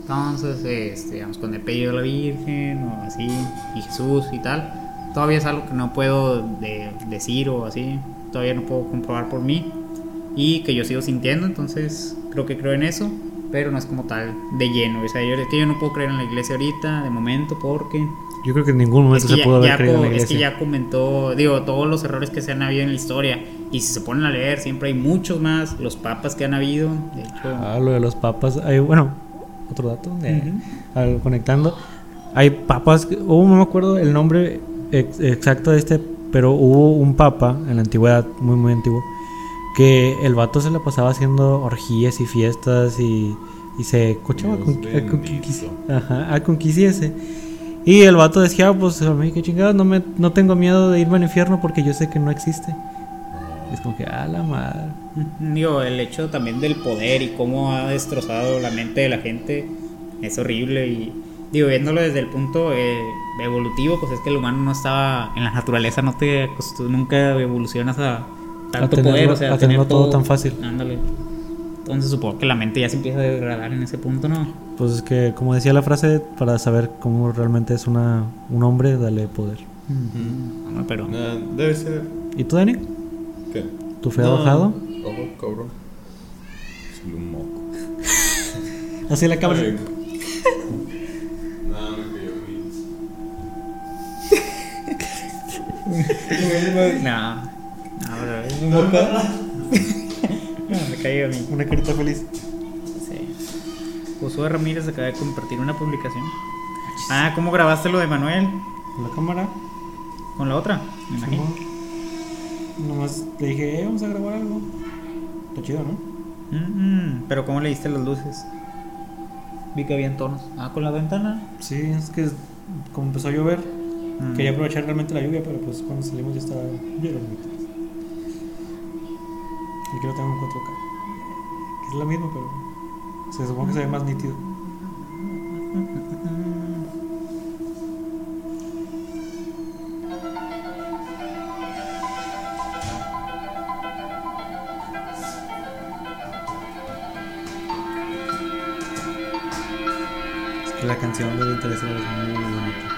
B: Entonces, este, digamos, cuando he pedido a la Virgen o así, y Jesús y tal, todavía es algo que no puedo de- decir o así, todavía no puedo comprobar por mí y que yo sigo sintiendo, entonces creo que creo en eso, pero no es como tal de lleno. O sea, yo, es que yo no puedo creer en la iglesia ahorita, de momento, porque
C: Yo creo que en ningún momento
B: es que,
C: se
B: ya,
C: pudo haber
B: ya
C: creído en la
B: es que
C: iglesia.
B: ya comentó, digo, todos los errores que se han habido en la historia. Y si se ponen a leer, siempre hay muchos más. Los papas que han habido, de hecho.
C: Ah, lo de los papas. Hay, bueno, otro dato, de-
B: Ujú.
C: al- conectando. Hay papas, hubo, no me acuerdo el nombre ex- exacto de este, pero hubo un papa en la antigüedad, muy, muy antiguo, que el vato se la pasaba haciendo orgías y fiestas y, y se cochaba con, a conquis- ajá, a conquisiese. Y el vato decía, "Ah, pues a mí qué chingada, no, me, no tengo miedo de irme al infierno porque yo sé que no existe. Es como que, a la madre.
B: Digo, el hecho también del poder y cómo ha destrozado la mente de la gente es horrible. Y digo, viéndolo desde el punto eh, evolutivo, pues es que el humano no estaba en la naturaleza, no te nunca evolucionas a tanto
C: tenerlo-
B: poder, o sea,
C: a tenerlo todo tan fácil.
B: Ándale. Entonces supongo que la mente ya se empieza a degradar en ese punto, ¿no?
C: Pues es que, como decía la frase, para saber cómo realmente es una, un hombre, dale poder.
B: No, pero
D: Nah, debe ser.
C: ¿Y tú, Dani?
D: ¿Qué?
C: ¿Tu fe ha bajado?
D: Ojo, cabrón. Soy un moco. *laughs*
C: Así la cámara.
D: No, me cayó *laughs*
B: No. Es poco. No, *laughs* me cayó a mí.
C: Una carita feliz.
B: Sí. Josué Ramírez acaba de compartir una publicación. Ah, ¿cómo grabaste lo de Manuel?
C: Con la cámara.
B: Con la otra, me imagino.
C: Nomás le dije, eh, vamos a grabar algo. Está chido, ¿no?
B: Mm, mm, pero ¿cómo le diste las luces? Vi que habían tonos. Ah, con la ventana.
C: Sí, es que como empezó a llover,
B: Mm.
C: quería aprovechar realmente la lluvia, pero pues cuando salimos ya estaba lloviendo. Y que lo tengo en 4K. Que es la misma, pero se supone que se ve más nítido. Es que la canción de Interestelar es muy bonita.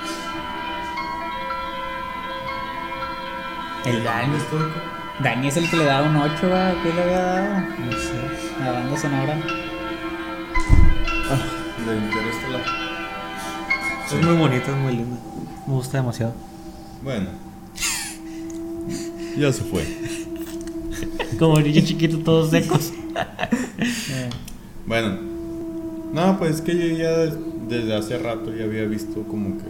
B: El Dani. Dani es el que le da un 8, ¿va? ¿Qué le había dado?
C: No sé.
B: La banda sonora.
D: De Interestelar.
C: Es muy bonita, es muy linda. Me gusta demasiado.
D: Bueno. Ya se fue.
C: Como niños chiquitos todos secos.
D: Bueno. No, pues es que yo ya des- desde hace rato ya había visto como que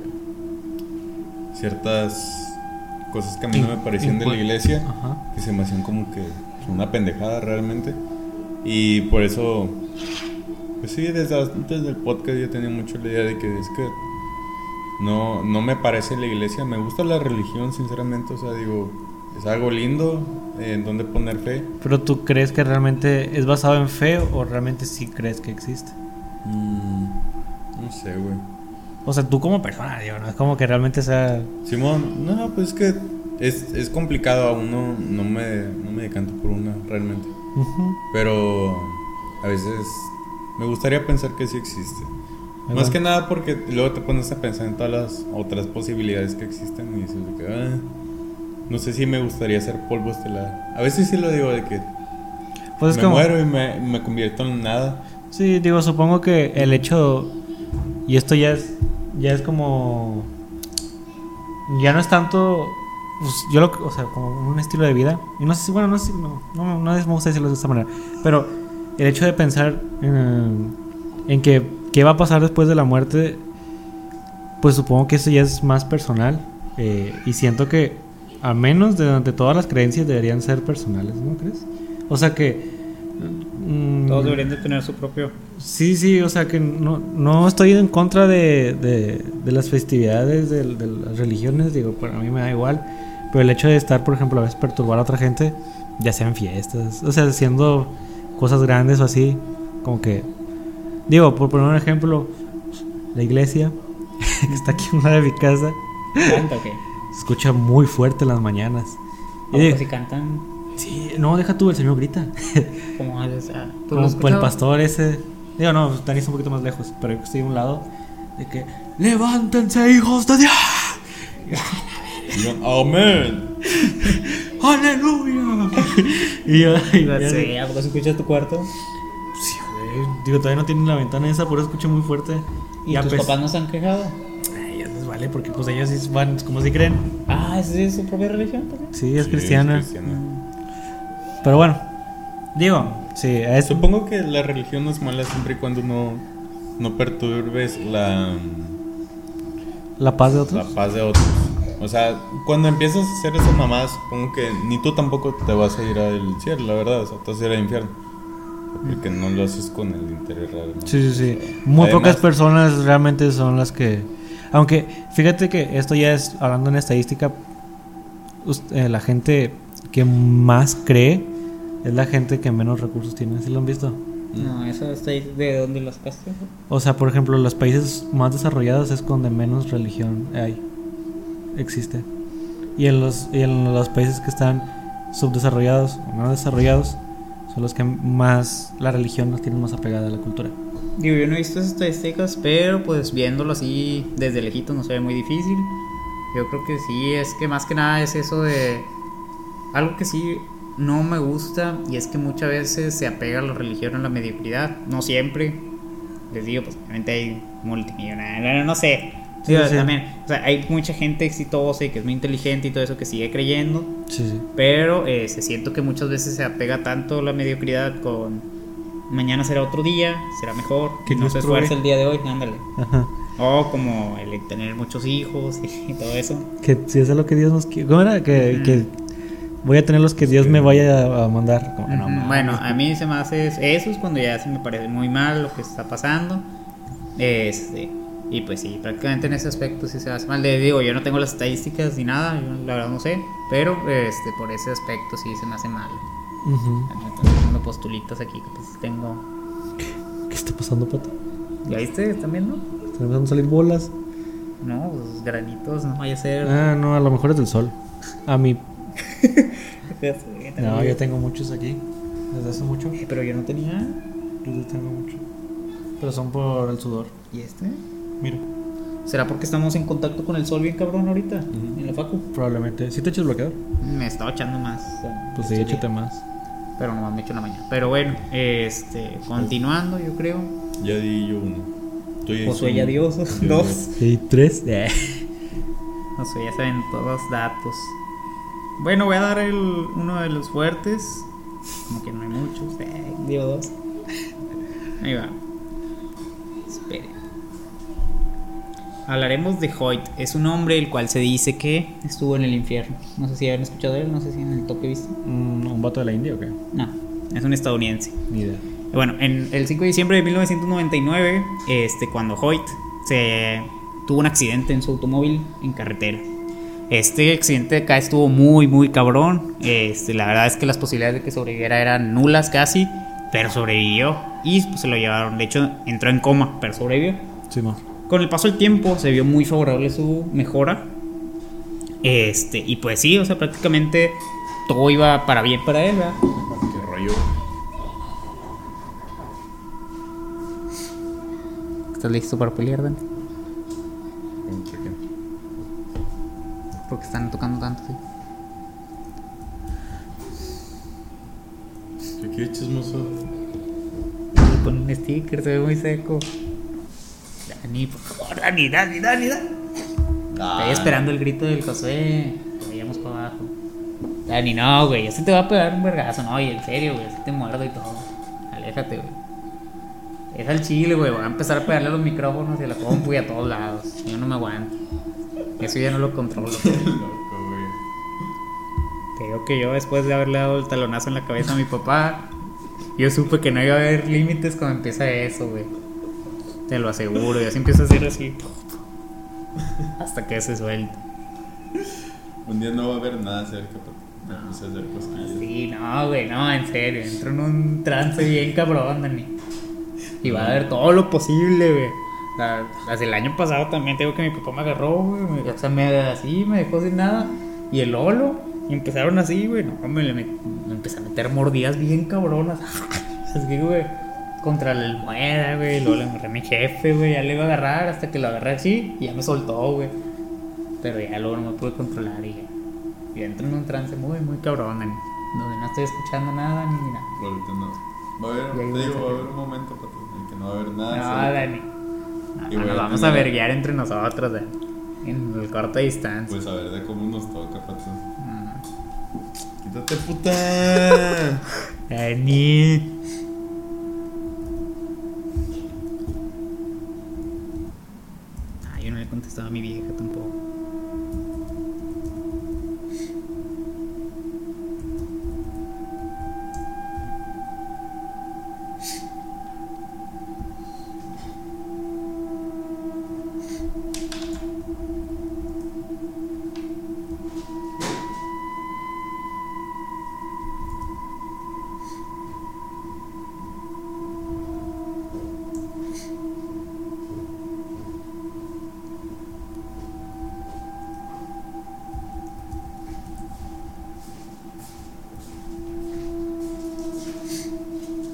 D: ciertas cosas que a mí no me parecían de la iglesia,
C: Ajá.
D: Se me hacían como que una pendejada realmente. Y por eso, pues sí, desde antes del podcast yo tenía mucho la idea de que es que no, no me parece la iglesia, me gusta la religión sinceramente, o sea, digo, es algo lindo en donde poner fe.
C: Pero tú crees que realmente es basado en fe o realmente sí crees que existe?
D: Mm, no sé, güey.
C: O sea, tú como persona, digo, no es como que realmente sea.
D: Simón, no, pues es que es, es complicado, aún no, no, me, no me decanto por una realmente. Pero a veces me gustaría pensar que sí existe. Más que nada porque luego te pones a pensar en todas las otras posibilidades que existen y dices de que, ah, no sé si me gustaría ser polvo estelar. A veces sí lo digo de que
C: Pues es
D: me
C: como.
D: muero y me, me convierto en nada.
C: Sí, digo, supongo que el hecho. Y esto ya es. Ya es como. Ya no es tanto. Pues, yo lo. O sea, como un estilo de vida. Y no sé si. Bueno, no sé si. No, no, no me gusta decirlo de esta manera. Pero el hecho de pensar en, en que. ¿Qué va a pasar después de la muerte? Pues supongo que eso ya es más personal. eh, y siento que. Al menos de, de todas las creencias deberían ser personales, ¿no crees? O sea que. mm,
B: Todos deberían de tener su propio.
C: Sí, sí, o sea que no, no estoy en contra de, de, de las festividades de, de las religiones, digo, para mí me da igual, pero el hecho de estar, por ejemplo, a veces perturbar a otra gente, ya sea en fiestas, o sea, haciendo cosas grandes o así, como que, digo, por poner un ejemplo, la iglesia, *laughs* que está aquí en una de mi casa,
B: ¿Canta o qué?
C: se escucha muy fuerte en las mañanas. Y digo,
B: si cantan.
C: sí, no, deja tú, el Señor grita. *laughs*
B: Como o sea, *laughs* ¿tú lo
C: Como el pastor ese. Digo, no, Dani está un poquito más lejos, pero estoy a un lado. De que, levántense, hijos de Dios. *laughs* *laughs*
D: Y yo, Amén.
C: ¡Aleluya! y yo, y
B: Ya sé, ¿a poco se escucha tu cuarto?
C: Sí, güey. Digo, todavía no tienen la ventana esa, por eso escucho muy fuerte.
B: ¿Y
C: a
B: tus
C: pes-
B: papás no se han quejado?
C: Ay, ya les vale, porque pues ellos sí van, como si creen.
B: Ah, ¿es de su propia religión también?
C: Sí, es
D: Sí,
C: cristiana.
D: cristiana.
C: Pero bueno, digo, sí, a eso.
D: Supongo que la religión no es mala siempre y cuando no, no perturbes la,
C: La paz de
D: la
C: otros.
D: paz de otros. O sea, cuando empiezas a hacer esas mamás, supongo que ni tú tampoco te vas a ir al cielo, la verdad. O sea, te vas a ir al infierno. Porque no lo haces con el interés real. ¿no?
C: Sí, sí, sí. Muy
D: Además-
C: pocas personas realmente son las que... Aunque, fíjate que esto ya es, hablando en estadística, us- eh, la gente que más cree es la gente que menos recursos tiene. ¿Sí lo han visto?
B: No, eso está ahí. ¿De dónde lo sacaste?
C: O sea, por ejemplo, los países más desarrollados es donde menos religión hay. Existe. Y en los, y en los países que están subdesarrollados o no desarrollados son los que más la religión nos tiene más apegada a la cultura.
B: Digo, yo no he visto esas estadísticas, pero pues viéndolo así desde lejito no se ve muy difícil. Yo creo que sí, es que más que nada es eso de... Algo que sí no me gusta y es que muchas veces se apega a la religión a la mediocridad. No siempre, les digo, pues obviamente hay multimillonarios, no sé.
C: Sí,
B: Digo,
C: sí.
B: también, o sea, hay mucha gente exitosa y que es muy inteligente y todo eso que sigue creyendo,
C: Sí, sí.
B: pero eh, se siento que muchas veces se apega tanto a la mediocridad con mañana será otro día, será mejor,
C: Que
B: no se esfuerza el día de hoy, ándale.
C: Ajá.
B: O como el tener muchos hijos *laughs* y todo eso.
C: Que si eso es lo que Dios nos quiere. ¿Cómo era? Que, que voy a tener los que Dios me vaya a, mandar. Como no,
B: bueno, a mí se me hace eso, eso es cuando ya se me parece muy mal lo que está pasando. Este, y pues sí, prácticamente en ese aspecto sí se hace mal. Le digo, yo no tengo las estadísticas ni nada, yo la verdad no sé, pero este, por ese aspecto sí se me hace mal.
C: Ujú.
B: Estoy haciendo postulitas aquí que pues tengo.
C: ¿Qué está pasando, pato?
B: ¿Ya viste? ¿Están viendo?
C: ¿Están empezando a salir bolas?
B: No, pues granitos, no vaya a ser.
C: Ah, no, a lo mejor es del sol. A mí. *laughs* No,
B: Eh,
C: yo tengo muchos aquí. Desde hace mucho.
B: Pero yo no tenía.
C: Yo tengo mucho. Pero son por el sudor.
B: ¿Y este?
C: Mira.
B: ¿Será porque estamos en contacto con el sol bien cabrón ahorita? En la facu.
C: Probablemente. ¿Sí te echas bloqueador?
B: Me estaba echando más.
C: Pues sí,
B: estos
C: échate más.
B: Pero no me he hecho en la mañana. Pero bueno, este, continuando, yo creo.
D: Ya di yo uno. Tú ya
B: Josué ya dio dos.
C: ¿Y *laughs* tres? *laughs*
B: Josué ya saben todos los datos. Bueno, voy a dar el, uno de los fuertes. Como que no hay muchos. Eh, digo dos. *laughs* Ahí va. Hablaremos de Hoyt. Es un hombre el cual se dice que estuvo en el infierno. No sé si habían escuchado de él, no sé si en el toque viste.
C: Mm, ¿Un vato de la India o qué?
B: No, es un estadounidense.
C: Ni idea.
B: Bueno, en el 5 de diciembre de 1999, este, cuando Hoyt se tuvo un accidente en su automóvil en carretera. Este accidente acá estuvo muy, muy cabrón. Este, la verdad es que las posibilidades de que sobreviviera eran nulas casi, pero sobrevivió y pues, se lo llevaron. De hecho, entró en coma, pero sobrevivió.
C: Sí, no.
B: Con el paso del tiempo se vio muy favorable su mejora. Este, y pues sí, o sea, prácticamente todo iba para bien para él, ¿verdad?
D: Qué rollo.
B: ¿Estás listo para pelear, Dante? Porque están tocando tanto, sí.
D: ¿Qué quieres, chismoso?
B: Con un sticker, se ve muy seco. Dani, por favor, Dani, Dani, Dani, Dani.
D: Ah,
B: Estoy esperando el grito del Josué. Que vayamos para abajo. Dani, no, güey, ya se te va a pegar un vergazo. No, y en serio, güey, así te muerdo y todo. Aléjate, güey. Es al chile, güey. Voy a empezar a pegarle a los micrófonos y a la compu y a todos lados. Yo no me aguanto. Eso ya no lo controlo. *laughs* Te digo que yo después de haberle dado el talonazo en la cabeza a mi papá, yo supe que no iba a haber límites cuando empieza eso, güey. Te lo aseguro, y así empieza a hacer así. *laughs* Hasta que se suelta.
D: Un día no va a haber nada cerca para empezar a hacer cosquillas.
B: Sí, no, güey, no, en serio. Entro en un trance bien cabrón, Dani. Y va a haber todo lo posible, güey. O sea, Desde el año pasado también tengo que mi papá me agarró, güey. me- O sea, me así, me dejó sin nada. Y el Lolo. Y empezaron así, güey. No, me, me empecé a meter mordidas bien cabronas. *laughs* Así, güey. Contra la almohada, güey. Luego le agarré a mi jefe, güey. Ya le iba a agarrar hasta que lo agarré así. Y ya me soltó, güey. Pero ya luego no me pude controlar y ya. Y entro en un trance muy, muy cabrón, Dani. Donde no estoy escuchando nada ni nada.
D: Ahorita no. Va a haber, te digo, va a haber un momento pato, en el que no va a haber nada.
B: No. Dani. No, nos
D: a
B: vamos a verguiar entre nosotros, Dani. En el corta distancia.
D: Pues a ver de cómo nos toca, pato.
B: Mm.
D: Quítate, puta. *laughs*
B: Dani.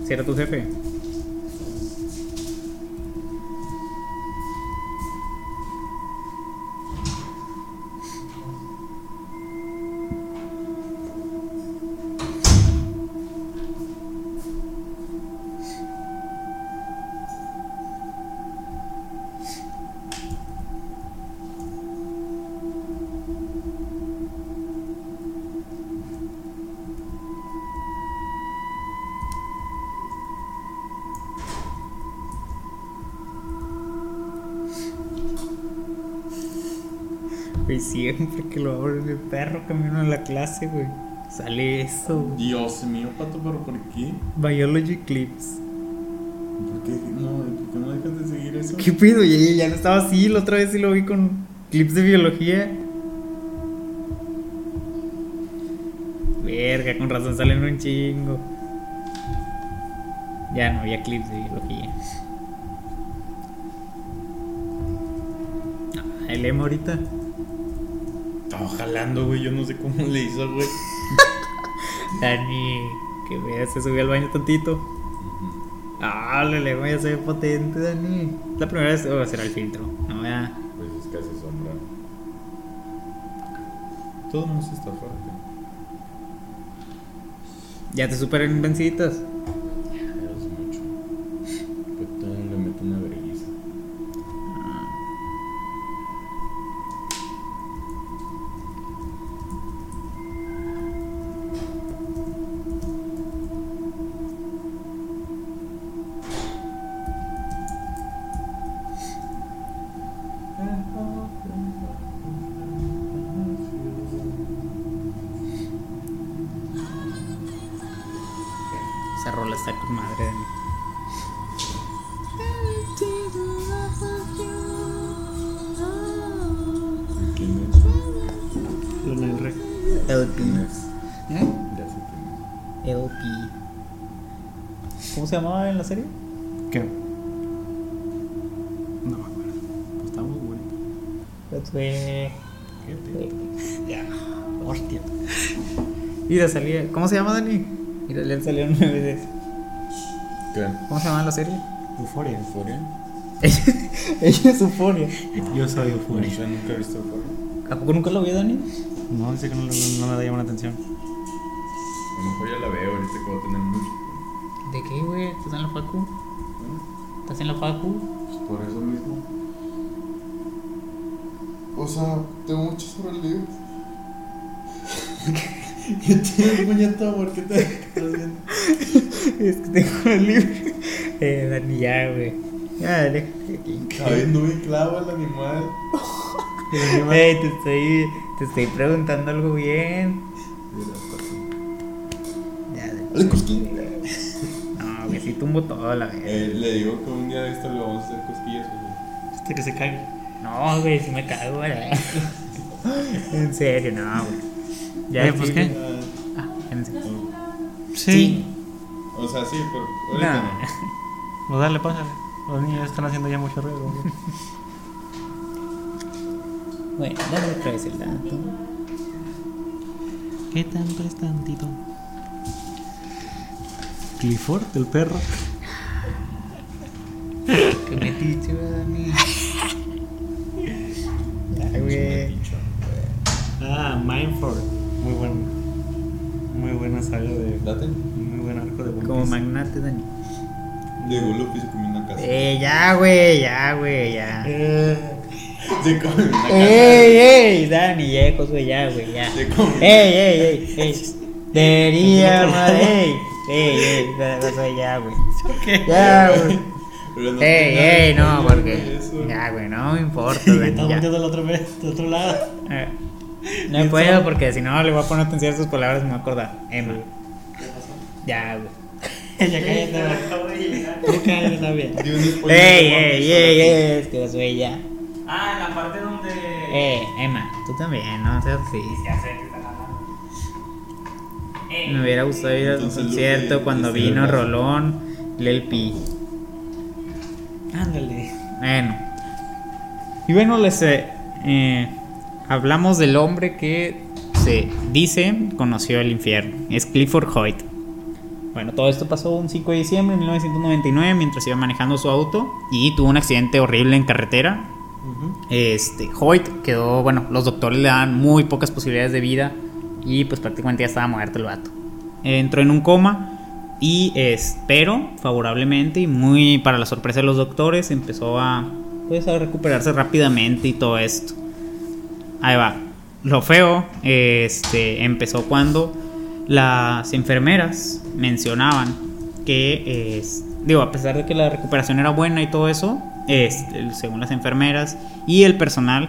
B: ¿Si era tu jefe? Siempre que lo abro el perro camino a la clase, güey. Sale eso. güey.
D: Dios mío, pato, pero ¿por qué?
B: Biology Clips.
D: ¿Por qué no, ¿por qué no dejas de seguir eso?
B: ¿Qué pido? Ya, ya no estaba así. La otra vez sí lo vi con clips de biología. Verga, con razón salen un chingo. Ya no había clips de biología. Ah, el emo ahorita.
D: Jalando, güey. Yo no sé cómo le hizo, güey. *laughs*
B: Dani, que veas, se subió al baño tantito. Ah, el emo ya se ve potente, Dani. La primera vez oh, será el filtro. No, ya.
D: Pues es casi sombra. Todo el mundo está fuerte.
B: Ya te superan venciditas. LP. ¿Eh? LP. ¿Cómo se llamaba en la serie?
C: ¿Qué? No me acuerdo. Pues está muy bueno.
B: That's way.
D: ¿Qué te-
B: Ya. Hostia. Mira, salía. ¿Cómo se llama, Dani? Mira, le salieron nueve veces.
D: ¿Qué?
B: ¿Cómo se llama en la serie?
C: Euforia.
D: ¿Euforia? *laughs*
B: Ella es Euforia.
C: Yo soy Euforia.
D: Yo nunca he visto Euforia.
B: ¿A poco nunca lo vio, Dani?
C: No, dice que no, le- no me llama la atención.
D: A lo mejor ya la veo ahorita que voy a tener mucho.
B: ¿De qué, güey? ¿Estás en la facu? ¿Estás en la facu?
D: Pues por eso mismo. O sea, tengo muchos horas libres. ¿Qué tienes, puñeta? ¿Por qué te estás haciendo?
B: Es que tengo el libro. Eh, Dani, ya, güey. Ya, déjate aquí.
D: Cabiendo bien clavo el animal.
B: Ey, te estoy, te estoy preguntando algo bien. Ya, de-
D: cosquillas.
B: No, güey, sí tumbo todo la vez.
D: Eh, le digo que un día de esto le vamos a hacer cosquillas. güey.
C: Hasta que se cague.
B: No, güey, si me cago, güey. *laughs* En serio, no, güey. Ya,
C: Oye, pues, ¿qué?
B: Ah, en serio.
C: Sí.
D: O sea, sí, pero ahorita
B: No.
D: no.
C: Pues dale, pásale. Los niños están haciendo ya mucho ruido. güey. *laughs*
B: Bueno, dale otra vez el dato.
C: ¿Qué tanto es tantito? Clifford, el perro.
B: Que me dicho, Dani. *laughs* Ya, güey.
C: Ah, Mindford. Muy buen. Muy buena saga de.
D: Date.
C: Muy buen arco de One
B: Como magnate, Dani.
D: Llegó Luffy y se comió una casa.
B: Eh, ya, güey, ya, güey, ya.
D: Se comió una casa.
B: ¡Ey, ey! Dani, ya, güey, ya, güey, ya.
D: Se comió. *laughs*
B: ¡Ey, ey, ey! ey. Deberíamos, ey. ¡Ey, ey! Josué, ya, güey. Ya, güey.
D: No
B: ¡Ey, ey! No, porque.
D: eso.
B: Ya, güey, no me *laughs* importa,
C: Estás
B: Dani, ya.
C: volteando al otro, del otro lado.
B: Eh, *laughs* No puedo porque si no le voy a poner atención a sus palabras y me voy a acordar. Emma. Ya, güey.
C: ya cállate, güey. Tú cállate también.
B: ¡Ey, ey, ey, ey! Es que Josué, ya.
A: Ah, en la parte donde.
B: Eh, Emma, tú también, no seas así.
A: Ya sé que. Eh,
B: Me hubiera gustado ir al
D: Entonces,
B: concierto cuando vino. Rolón, Lel Pi.
C: Ándale.
B: Bueno. Y bueno, les eh, eh, hablamos del hombre que se dice conoció el infierno. Es Clifford Hoyt. Bueno, todo esto pasó un 5 de diciembre de 1999 mientras iba manejando su auto y tuvo un accidente horrible en carretera. Este, Hoyt quedó, bueno, los doctores le dan muy pocas posibilidades de vida y pues prácticamente ya estaba muerto el vato. Entró en un coma y espero favorablemente y muy para la sorpresa de los doctores empezó a pues a recuperarse rápidamente y todo esto. Ahí va. Lo feo este empezó cuando las enfermeras mencionaban que digo, a pesar de que la recuperación era buena y todo eso, este, según las enfermeras y el personal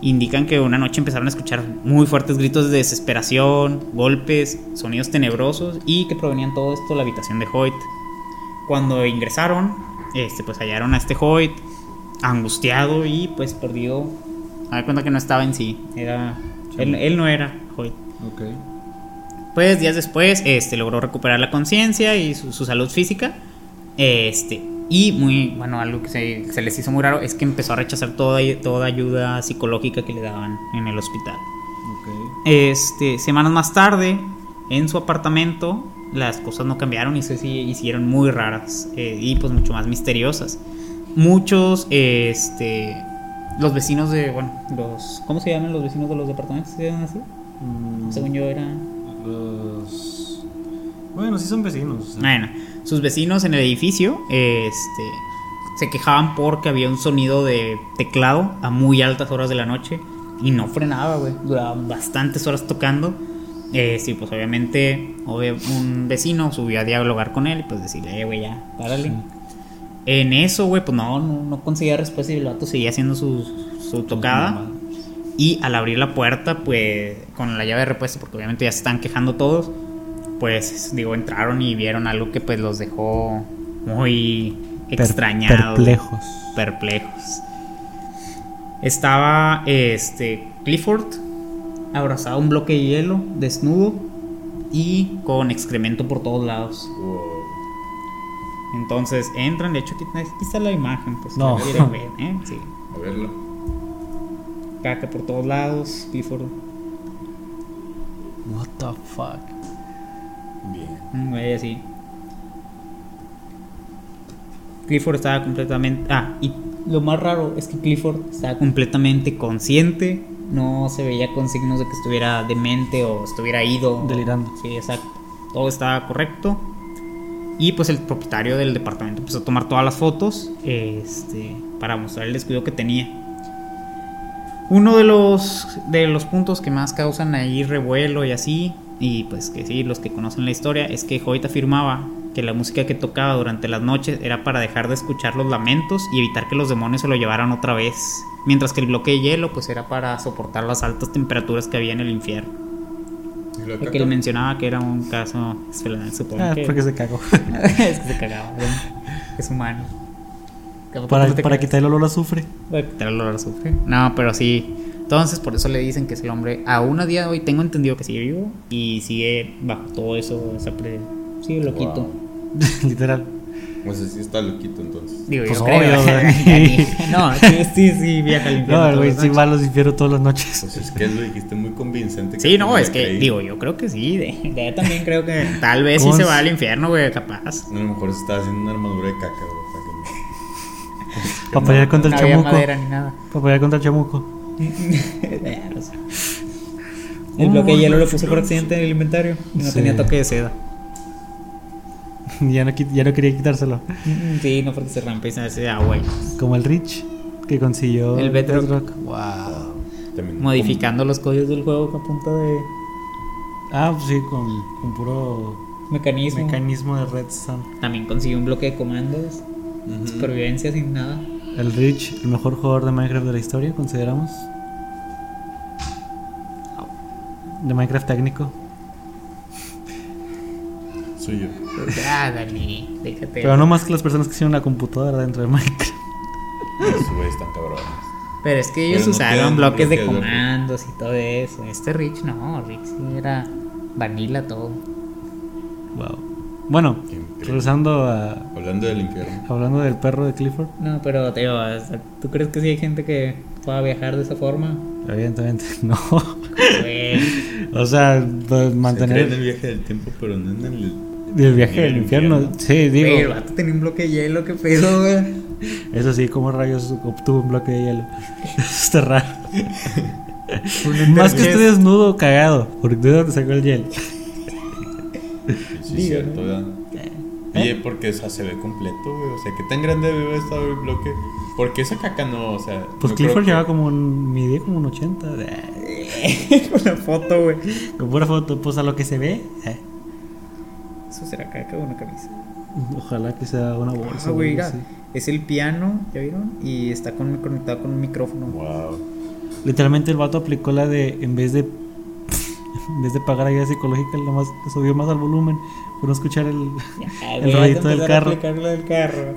B: indican que una noche empezaron a escuchar muy fuertes gritos de desesperación, golpes, sonidos tenebrosos y que provenían todo esto de la habitación de Hoyt. Cuando ingresaron, este, pues hallaron a este Hoyt angustiado y pues perdido. A cuenta que no estaba en sí, era él, él no era Hoyt. Pues días después, este, logró recuperar la conciencia y su, su salud física. Este, y muy, bueno, algo que se, se les hizo muy raro es que empezó a rechazar toda, toda ayuda psicológica que le daban en el hospital.
D: Ok.
B: Este, semanas más tarde, en su apartamento, las cosas no cambiaron y se hicieron muy raras eh, y pues mucho más misteriosas. Muchos, este, los vecinos de, bueno, los, ¿cómo se llaman los vecinos de los departamentos? ¿Se llaman así?
C: Mm,
B: Según yo eran...
C: los- Bueno, sí son vecinos. o sea.
B: Bueno, sus vecinos en el edificio este, se quejaban porque había un sonido de teclado a muy altas horas de la noche y no frenaba, güey. Duraban bastantes horas tocando. Eh, sí, pues obviamente un vecino subió a dialogar con él y pues decirle, eh, güey, ya, párale. En eso, güey, pues no, no, no conseguía respuesta y el vato seguía haciendo su, su tocada. Y al abrir la puerta, pues con la llave de repuesto, porque obviamente ya se están quejando todos, pues digo, entraron y vieron algo que pues los dejó muy
C: Per-
B: extrañados.
C: perplejos.
B: Perplejos. Estaba este Clifford abrazado a un bloque de hielo, desnudo y con excremento por todos lados. Entonces entran, de hecho aquí, aquí está la imagen, pues
C: No.
B: la quieren ver, ¿eh? *laughs* Sí.
D: A verlo.
B: Caca por todos lados, Clifford
C: What the fuck.
D: Bien.
B: Un güey así. Clifford estaba completamente. Ah, y lo más raro es que Clifford estaba completamente consciente. No se veía con signos de que estuviera demente o estuviera ido.
C: Delirando.
B: Sí, exacto. Todo estaba correcto. Y pues el propietario del departamento empezó a tomar todas las fotos este, para mostrar el descuido que tenía. Uno de los, de los puntos que más causan ahí revuelo y así, y pues que sí, los que conocen la historia, es que Hoyt afirmaba que la música que tocaba durante las noches era para dejar de escuchar los lamentos y evitar que los demonios se lo llevaran otra vez. Mientras que el bloque de hielo pues era para soportar las altas temperaturas que había en el infierno.
D: ¿Y la
B: Porque
D: caca?
B: él mencionaba que era un caso, supongo
C: Ah,
B: que...
C: porque se cagó. *laughs*
B: es que se cagaba, es humano.
C: para, para quitar el olor a azufre.
B: Para quitar el olor a azufre. No, pero sí. Entonces, por eso le dicen que es el hombre. Aún a día de hoy tengo entendido que sigue vivo y sigue bajo todo eso. Esa pre... Sigue loquito.
D: Wow. *laughs*
C: Literal.
D: O sea, sí está loquito entonces.
B: Digo,
C: Pues
B: yo creo.
C: obvio, *laughs* güey.
B: no, sí, sí, sí, viaja al infierno.
C: No, güey sí va a los infiernos todas las noches.
D: Pues es que lo dijiste muy convincente.
B: Sí, no, es que,
D: creí.
B: digo, yo creo que sí. De, de- también creo que tal vez sí
C: ¿Cómo
B: se va al infierno, güey, capaz.
D: A lo mejor se estaba haciendo una armadura de caca, güey. para que-
C: Para pelear contra
B: no
C: el
B: había
C: chamuco.
B: madera ni nada.
C: Para pelear contra el chamuco. *laughs*
B: El bloque de hielo lo puse por accidente en el inventario y no
C: Sí.
B: tenía toque de seda. *laughs*
C: ya, no, ya no quería quitárselo.
B: Sí, no porque se rampa y se hace agua.
C: Como el Rich que consiguió
B: El Bedrock.
C: Wow.
D: También
B: Modificando los códigos del juego a punta de
C: Ah, pues sí, con, con puro
B: mecanismo.
C: mecanismo de redstone.
B: También consiguió un bloque de comandos, supervivencia sin nada.
C: El Rich, el mejor jugador de Minecraft de la historia, consideramos. De Minecraft técnico.
D: Soy yo.
B: Ah, Dani, déjate.
C: Pero no más que las personas que hicieron la computadora dentro de Minecraft.
D: Esos güeyes están cabrones.
B: Pero es que ellos
D: Pero no
B: usaron
D: tienen
B: bloques de
D: bloques de-
B: comandos y todo eso. Este Rich no, Rich sí era vanilla todo.
C: Wow. Bueno,
D: Qué.
C: Regresando a.
D: Hablando del infierno.
C: Hablando del perro de Clifford,
B: No, pero te digo, ¿tú crees que sí hay gente que pueda viajar de esa forma?
C: evidentemente *laughs* no.
B: Güey.
C: o sea, pues,
D: Se cree en el
C: mantener
D: viaje del tiempo, pero no en el.
C: el viaje del
D: el
C: infierno.
D: infierno.
C: Sí,
B: Güey, el
C: digo.
B: vato tenía un bloque de hielo, qué pedo, güey.
C: Eso sí, como rayos obtuvo un bloque de hielo. *laughs* *laughs* Está raro. Más que esté desnudo, cagado. Porque de dónde sacó el hielo.
D: Sí,
B: Digo,
D: cierto,
B: ¿no?
D: ¿verdad? Oye, porque o sea, se ve completo, güey. O sea, ¿qué tan grande debe haber estado el bloque? Porque esa caca no, o sea.
C: Pues
D: no
C: Clifford
D: que-
C: llevaba como un. midía como un 80.
B: Una *laughs* foto, güey.
C: Con pura foto, pues a lo que se ve. eh,
B: Eso será caca o una camisa.
C: Ojalá que sea una bolsa.
B: Ah, güey,
C: así.
B: es el piano, ¿ya vieron? Y está con, conectado con un micrófono.
D: Wow.
C: Literalmente el vato aplicó la de, en vez de en vez de pagar ayuda psicológica, nomás le subió más al volumen por no escuchar el...
B: Ay,
C: El ruidito del carro.
B: lo del carro.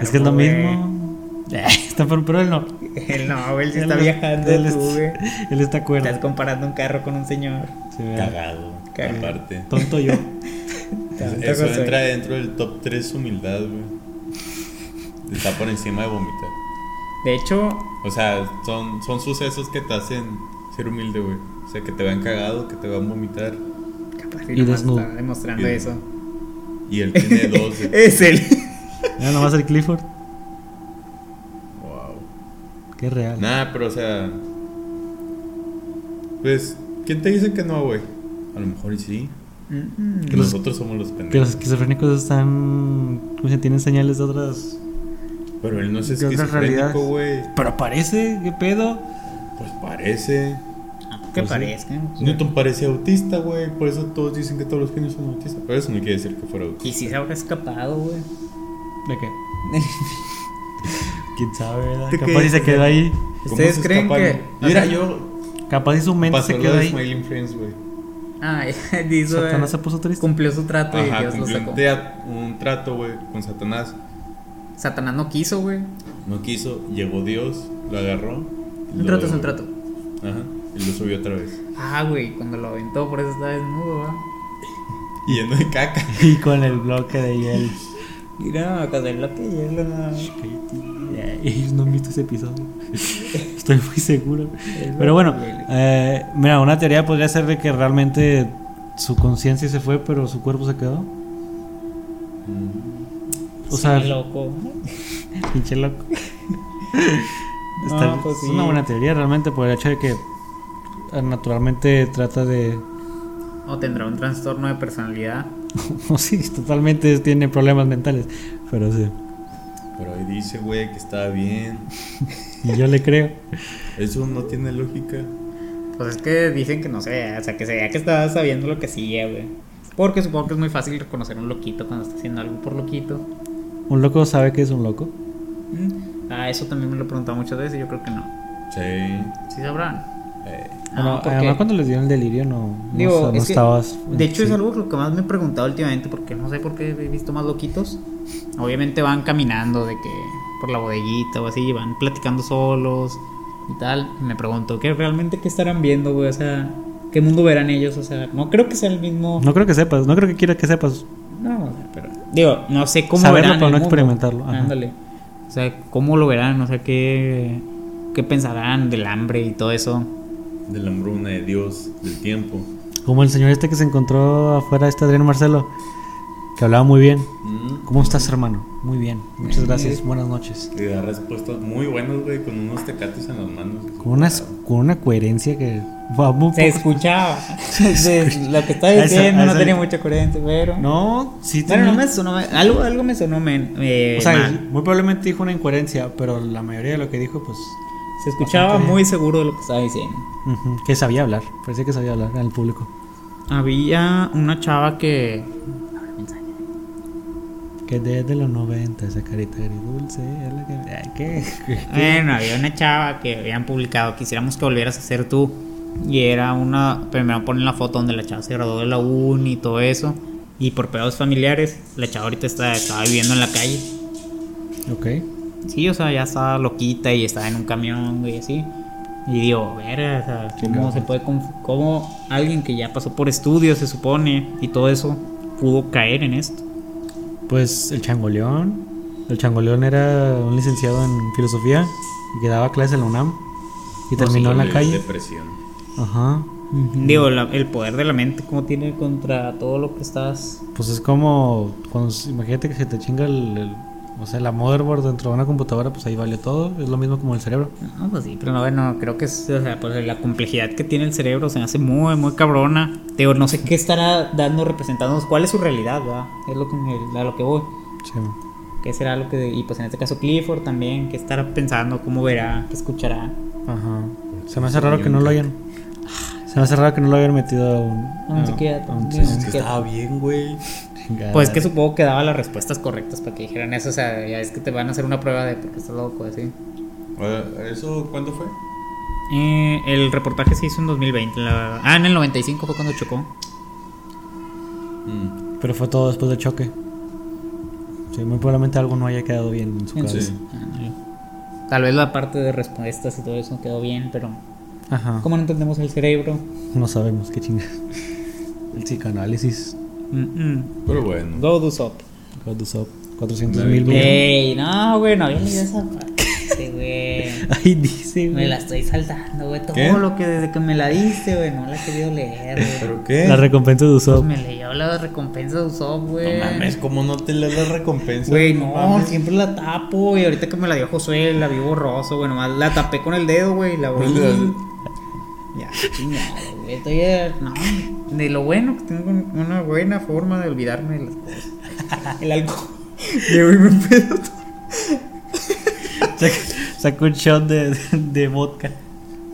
C: es que es lo mismo. *laughs* Está enfermo, pero él no.
B: Él no, él sí
C: Él
B: está
C: no-
B: viajando,
C: él
B: tú, güey.
C: Él está cuerdo.
B: Estás comparando un carro con un señor.
C: Sí.
D: Cagado.
B: Cagado.
D: Aparte.
C: Tonto yo. *laughs*
D: Eso entra dentro del top 3 humildad, güey. Está por encima de vomitar.
B: De hecho,
D: O sea, son, son sucesos que te hacen ser humilde, güey. Sea, que te van cagado, que te van a vomitar.
B: capaz
C: Y
B: y
C: desnudo.
B: está demostrando
D: Y-
B: eso.
D: Y él tiene dos. *laughs* de-
B: Es él.
C: Mira *laughs* nomás el Clifford.
D: wow.
C: Qué real.
D: Nada, pero o sea. Pues, ¿quién te dice que no, güey? A lo mejor sí.
B: Mm,
C: Que los-
D: Nosotros somos los
C: Que los
D: pendejos.
C: esquizofrénicos están. ¿Cómo se tienen señales de otras.
D: Pero él no es esquizofrénico, güey.
C: Pero aparece, ¿qué pedo?
D: Pues parece.
B: Que
D: Pues sí. Newton parece autista, güey. Por eso todos dicen que todos los genios son autistas. Pero eso no quiere decir que fuera autista.
B: Y si se habrá escapado, güey.
C: ¿De qué? ¿Quién sabe, verdad?
B: ¿Tú
C: Capaz y se quedó ahí.
D: ¿Cómo
B: ¿Ustedes
D: se
B: creen
D: escapan?
B: que-
D: Mira,
B: o sea,
D: yo.
C: Capaz y su mente
D: Pasó
C: se quedó ahí.
D: Smiling Friends, güey.
B: Ah. *laughs*
C: Satanás se puso triste.
B: Cumplió su trato y
D: Ajá,
B: Dios lo
D: cumplió
B: sacó.
D: un, trato, güey, con Satanás.
B: Satanás no quiso, güey.
D: No quiso, llegó Dios, lo agarró. y
B: Un
D: lo-
B: trato es un trato.
D: Ajá, y lo subió otra vez.
B: Ah, güey, cuando lo aventó, por eso estaba desnudo, ¿va?
D: Y lleno de caca. *laughs*
C: Y con el bloque de hielo.
B: Mira, con el bloque de hielo, no.
C: Ellos no han visto ese episodio. Estoy muy seguro. Pero bueno, eh, mira, una teoría podría ser de que realmente su conciencia se fue, pero su cuerpo se quedó. O sea,
B: Sí, loco. *laughs*
C: pinche loco. *laughs*
B: No,
C: Está-
B: pues
C: es
B: sí.
C: una buena teoría realmente por el hecho de que naturalmente trata de...
B: O tendrá un trastorno de personalidad. *laughs*
C: sí, totalmente tiene problemas mentales. Pero sí.
D: Pero ahí dice, güey, que estaba bien.
C: Y yo le creo. *laughs*
D: Eso no tiene lógica.
B: Pues es que dicen que no sé, o sea, que se veía que estaba sabiendo lo que hacía, güey. Porque supongo que es muy fácil reconocer un loquito cuando está haciendo algo por loquito.
C: ¿Un loco sabe que es un loco?
B: Mm. Ah, eso también me lo he preguntado muchas veces y yo creo que no.
D: Sí.
B: Sí sabrán.
D: Eh,
C: Bueno,
B: porque-
C: además cuando les dieron el delirio no, no,
B: Digo,
C: no
B: es que,
C: estabas...
B: De hecho, es
C: sí.
B: algo lo que más me he preguntado últimamente, porque no sé por qué he visto más loquitos. Obviamente van caminando de que por la bodeguita o así, van platicando solos y tal. Y me pregunto, ¿qué realmente qué estarán viendo, güey? O sea, ¿qué mundo verán ellos? O sea, no creo que sea el mismo.
C: No creo que sepas, no creo que quiera que sepas.
B: No, pero. Digo, no sé cómo
C: Saberlo,
B: verán.
C: pero no experimentarlo.
B: Ándale. O sea, ¿cómo lo verán? O sea, ¿qué, qué pensarán del hambre y todo eso?
D: De la hambruna de Dios, del tiempo.
C: Como el señor este que se encontró afuera, este Adrián Marcelo, que hablaba muy bien.
D: Mm.
C: ¿Cómo estás, hermano? Muy bien, muchas
B: Bien.
C: gracias, buenas noches.
D: Y da respuestas muy buenas, güey, con unos tecates en las manos.
C: Con una, con una coherencia que... muy
B: Se escuchaba. *laughs* De lo que estaba
C: Esa-
B: diciendo no
C: esa-
B: tenía mucha coherencia, pero.
C: No, sí
B: Bueno, no
C: tenía-
B: me sonó. Algo, algo me sonó men, eh,
C: O sea,
B: mal.
C: muy probablemente dijo una incoherencia, pero la mayoría de lo que dijo, pues...
B: Se escuchaba muy seguro de lo que estaba diciendo.
C: ujú, que sabía hablar, parecía que sabía hablar al público.
B: Había una chava que.
C: Que desde los 90 esa carita agridulce ¿qué? *laughs*
B: Bueno, había una chava que habían publicado. Quisiéramos que volvieras a ser tú. Y era una. Primero ponen la foto donde la chava se graduó de la uni y todo eso. Y por pedos familiares, la chava ahorita está, estaba viviendo en la calle.
C: Ok.
B: Sí, o sea, ya estaba loquita y estaba en un camión y así. Y digo, ver, o sea, ¿cómo
C: Chingado.
B: se puede cómo alguien que ya pasó por estudios, se supone, y todo eso, pudo caer en esto?
C: Pues el changoleón. El changoleón era un licenciado en filosofía y que daba clases en la UNAM. Y terminó en la calle.
D: Depresión.
C: Ajá.
B: Digo, la- el poder de la mente, ¿cómo tiene contra todo lo que estás?
C: Pues es como cuando imagínate que se te chinga el, el- o sea, la motherboard dentro de una computadora, pues ahí vale todo. Es lo mismo como el cerebro.
B: No, pues sí, pero no, bueno, creo que es, o sea, pues la complejidad que tiene el cerebro se me hace muy, muy cabrona. Digo, no sé qué estará dando, representándonos, cuál es su realidad, ¿verdad? Es lo que, a lo que voy.
C: Sí.
B: ¿Qué será lo que.? Y pues en este caso Clifford también, ¿qué estará pensando? ¿Cómo verá? ¿Qué escuchará?
C: Ajá. Se me hace raro que no lo hayan. Se me hace raro que no lo hayan metido a un.
B: A un psiquiatra.
C: a un-
B: Sí,
C: a un
B: sí.
D: Es que
B: que-
D: estaba bien, güey.
C: Chingada.
B: Pues que supongo que daba las respuestas correctas para que dijeran eso. O sea, ya es que te van a hacer una prueba de porque estás loco, así.
D: Ah, ¿Eso cuándo fue?
B: Eh, el reportaje se hizo en 2020. la- Ah, en el 95 fue cuando chocó.
D: Mm.
C: Pero fue todo después del choque. Sí, muy probablemente algo no haya quedado bien en su cabeza.
D: Sí.
B: Tal vez la parte de respuestas y todo eso quedó bien, pero
C: Ajá.
B: ¿cómo no entendemos el cerebro?
C: No sabemos qué chinga. El psicoanálisis.
D: Pero bueno.
B: Go do up.
C: God is up. 400
D: David.
C: mil
B: Ey, no, güey, no había leído esa parte, güey. *laughs*
C: Ahí dice,
B: Me
C: güey.
B: la estoy saltando, güey. Todo
D: ¿Qué?
B: lo que desde que me la diste, güey, no la he querido leer, güey.
D: ¿Pero qué?
C: La recompensa de
B: Pues
C: Usopp.
B: me leyó la recompensa de Usopp, güey.
D: No mames, ¿cómo no te lees la recompensa?
B: Güey, no,
D: mames.
B: siempre la tapo, y ahorita que me la dio Josué, la vi borroso, güey, nomás la tapé con el dedo, güey, la abrí. *laughs* Ya, chingado, güey, estoy a- no, de lo bueno que tengo una buena forma de olvidarme de las cosas. *laughs* El alcohol. Llevo y me pedo.
C: Sacó un shot de, de vodka.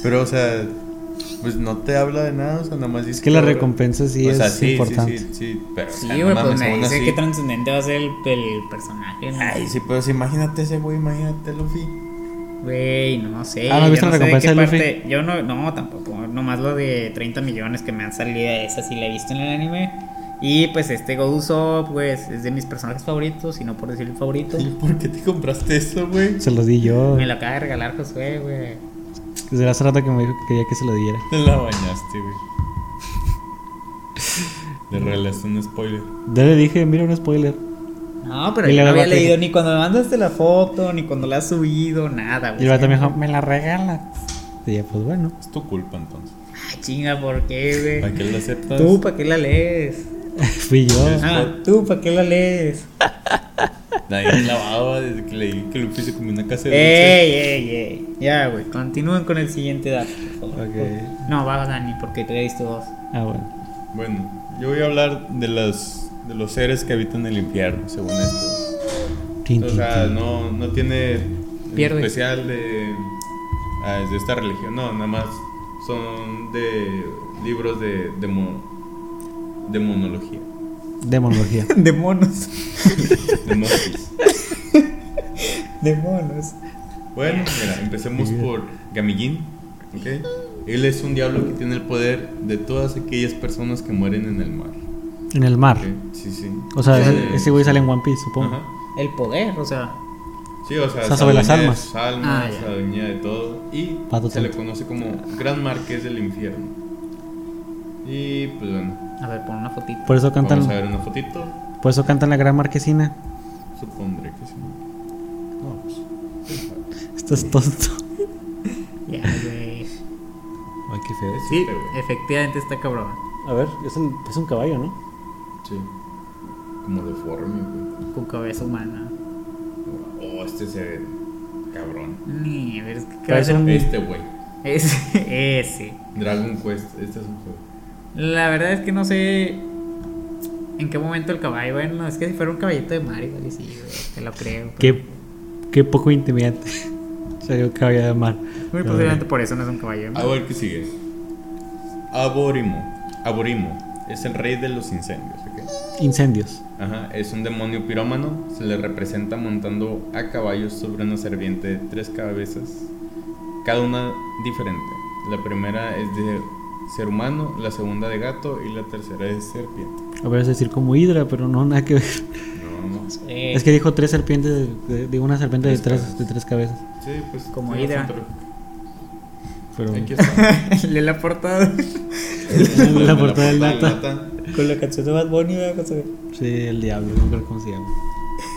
D: Pero, o sea, pues no te habla de nada, o sea, nada más dice
C: Es que la recompensa sí
D: o sea,
C: es importante.
D: Sí, sí, sí, pero, o
B: Sí, güey, pues me dice
D: así.
B: qué trascendente va a ser el, el personaje, ¿no?
D: Ay, sí, pero si imagínate ese güey, imagínate Luffy.
B: Güey, no sé.
C: Ah, ¿no
B: yo
C: la
B: sé de
C: recompensa de Luffy?
B: parte- Yo no, no, tampoco. Nomás lo de 30 millones que me han salido, esa sí la he visto en el anime. Y pues este Go Usopp, pues es de mis personajes favoritos, y no por decir el favorito.
D: ¿Y por qué te compraste eso, güey?
C: Se lo di yo.
B: Me lo acaba de regalar Josué, güey.
C: Desde hace rato que me dijo que quería que se lo diera.
D: Te la bañaste, güey. Le regalaste un spoiler.
C: Ya le dije, mira un spoiler.
B: No, pero
C: Y
B: yo no
C: luego
B: había leído ni cuando me mandaste la foto, ni cuando la has subido, nada,
C: Y
B: güey.
C: vato me dijo, me la regala. Y ya, pues bueno.
D: Es tu culpa entonces.
B: Ah, chinga, ¿por qué,
D: ¿Para
B: güey?
D: qué lo aceptas?
B: ¿Tú para qué la lees? *laughs*
C: Fui yo.
B: Ah, ¿tú para qué la lees? *laughs*
D: Nadie lavaba desde que leí que Luffy se comió una casa de dulce.
B: Ey, ey, ey. Ya, güey. Continúen con el siguiente dato, por favor.
C: Ok.
B: No, va Dani, porque te he visto dos.
C: Ah, bueno.
D: Bueno, yo voy a hablar de los, de los seres que habitan el infierno, según esto.
C: Tin,
D: O sea, no, no tiene
B: Pierde.
D: especial de, ah, de esta religión, no, nada más son de libros de, *laughs* de, mo- de monología,
C: Demonología.
B: De monos.
D: de
B: monos.
D: Bueno, mira, empecemos por Gamijin, ¿ok? Él es un diablo que tiene el poder de todas aquellas personas que mueren en el mar.
C: En el mar.
D: Sí, sí.
C: O sea,
D: Sí,
C: ese, ese güey sale en One Piece, supongo.
D: Ajá.
B: El poder, o sea.
D: Sí, o sea,
C: O sea,
D: se
C: sobre las almas.
D: almas,
B: Ah, ya.
D: se adueña de todo. Y
C: Pato
D: se le conoce como Gran Marqués del Infierno. Y pues bueno,
B: A ver, pon una fotito.
C: Por eso
D: vamos a
C: cantan,
D: ver una fotito.
C: por eso cantan la gran marquesina.
D: Supondré que sí. No, pues, *laughs*
C: Estás tonto.
B: Ya, güey.
C: Ay, qué feo.
B: Sí,
D: güey.
B: efectivamente está cabrón.
C: A ver, es un, es un caballo, ¿no?
D: Sí. Como deforme, güey.
B: Con cabeza humana.
D: Oh, este se ve cabrón.
B: Ni, a ver, es que cabeza.
D: Este, güey.
B: Ese, *laughs* ese.
D: Dragon Quest. Este es un juego.
B: La verdad es que no sé en qué momento el caballo. Bueno, es que si fuera un caballito de mar, igual y sí, güey, te lo creo. pero-
C: Qué, qué poco intimidante. *laughs* Sería un caballo de mar.
B: Muy posiblemente por eso no es un caballo de mar.
D: A ver qué sigue. Aborimo. Aborimo. Es el rey de los incendios.
C: Incendios.
D: Ajá, es un demonio pirómano. Se le representa montando a caballos sobre una serpiente de tres cabezas, cada una diferente. La primera es de ser humano, la segunda de gato y la tercera es serpiente.
C: A ver, es decir, como hidra, pero no nada que ver.
D: No,
B: Eh,
C: Es que dijo tres serpientes, de, una serpiente de
D: Tres
C: de tres cabezas.
D: sí, pues
B: Como
D: bastante
C: Pero.
D: Aquí *laughs* está.
B: Lee la portada. *laughs*
C: la portada del
D: portada
C: data.
B: Con la canción de Bad Bunny, ¿verdad? Su-
C: Sí, el diablo, no creo cómo se llama.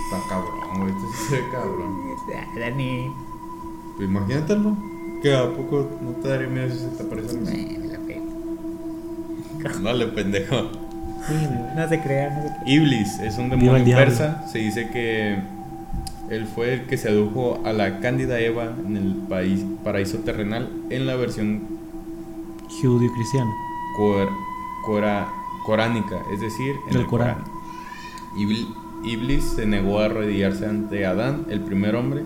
D: Está cabrón, güey. Este sí se ve cabrón.
B: Ah, Dani.
D: Pues imagínatelo. Que a poco no te daría miedo si se te aparece
B: la. *laughs*
D: Dale, pendejo.
B: No se crea, no se crea.
D: Iblis es un demonio
C: diablo.
D: persa. Se dice que él fue el que sedujo a la cándida Eva en el país, paraíso terrenal en la versión cor- cora- coránica, es decir, en
C: Del
D: el
C: Corán.
D: Corán. Ibl- Iblis se negó a arrodillarse ante Adán, el primer hombre,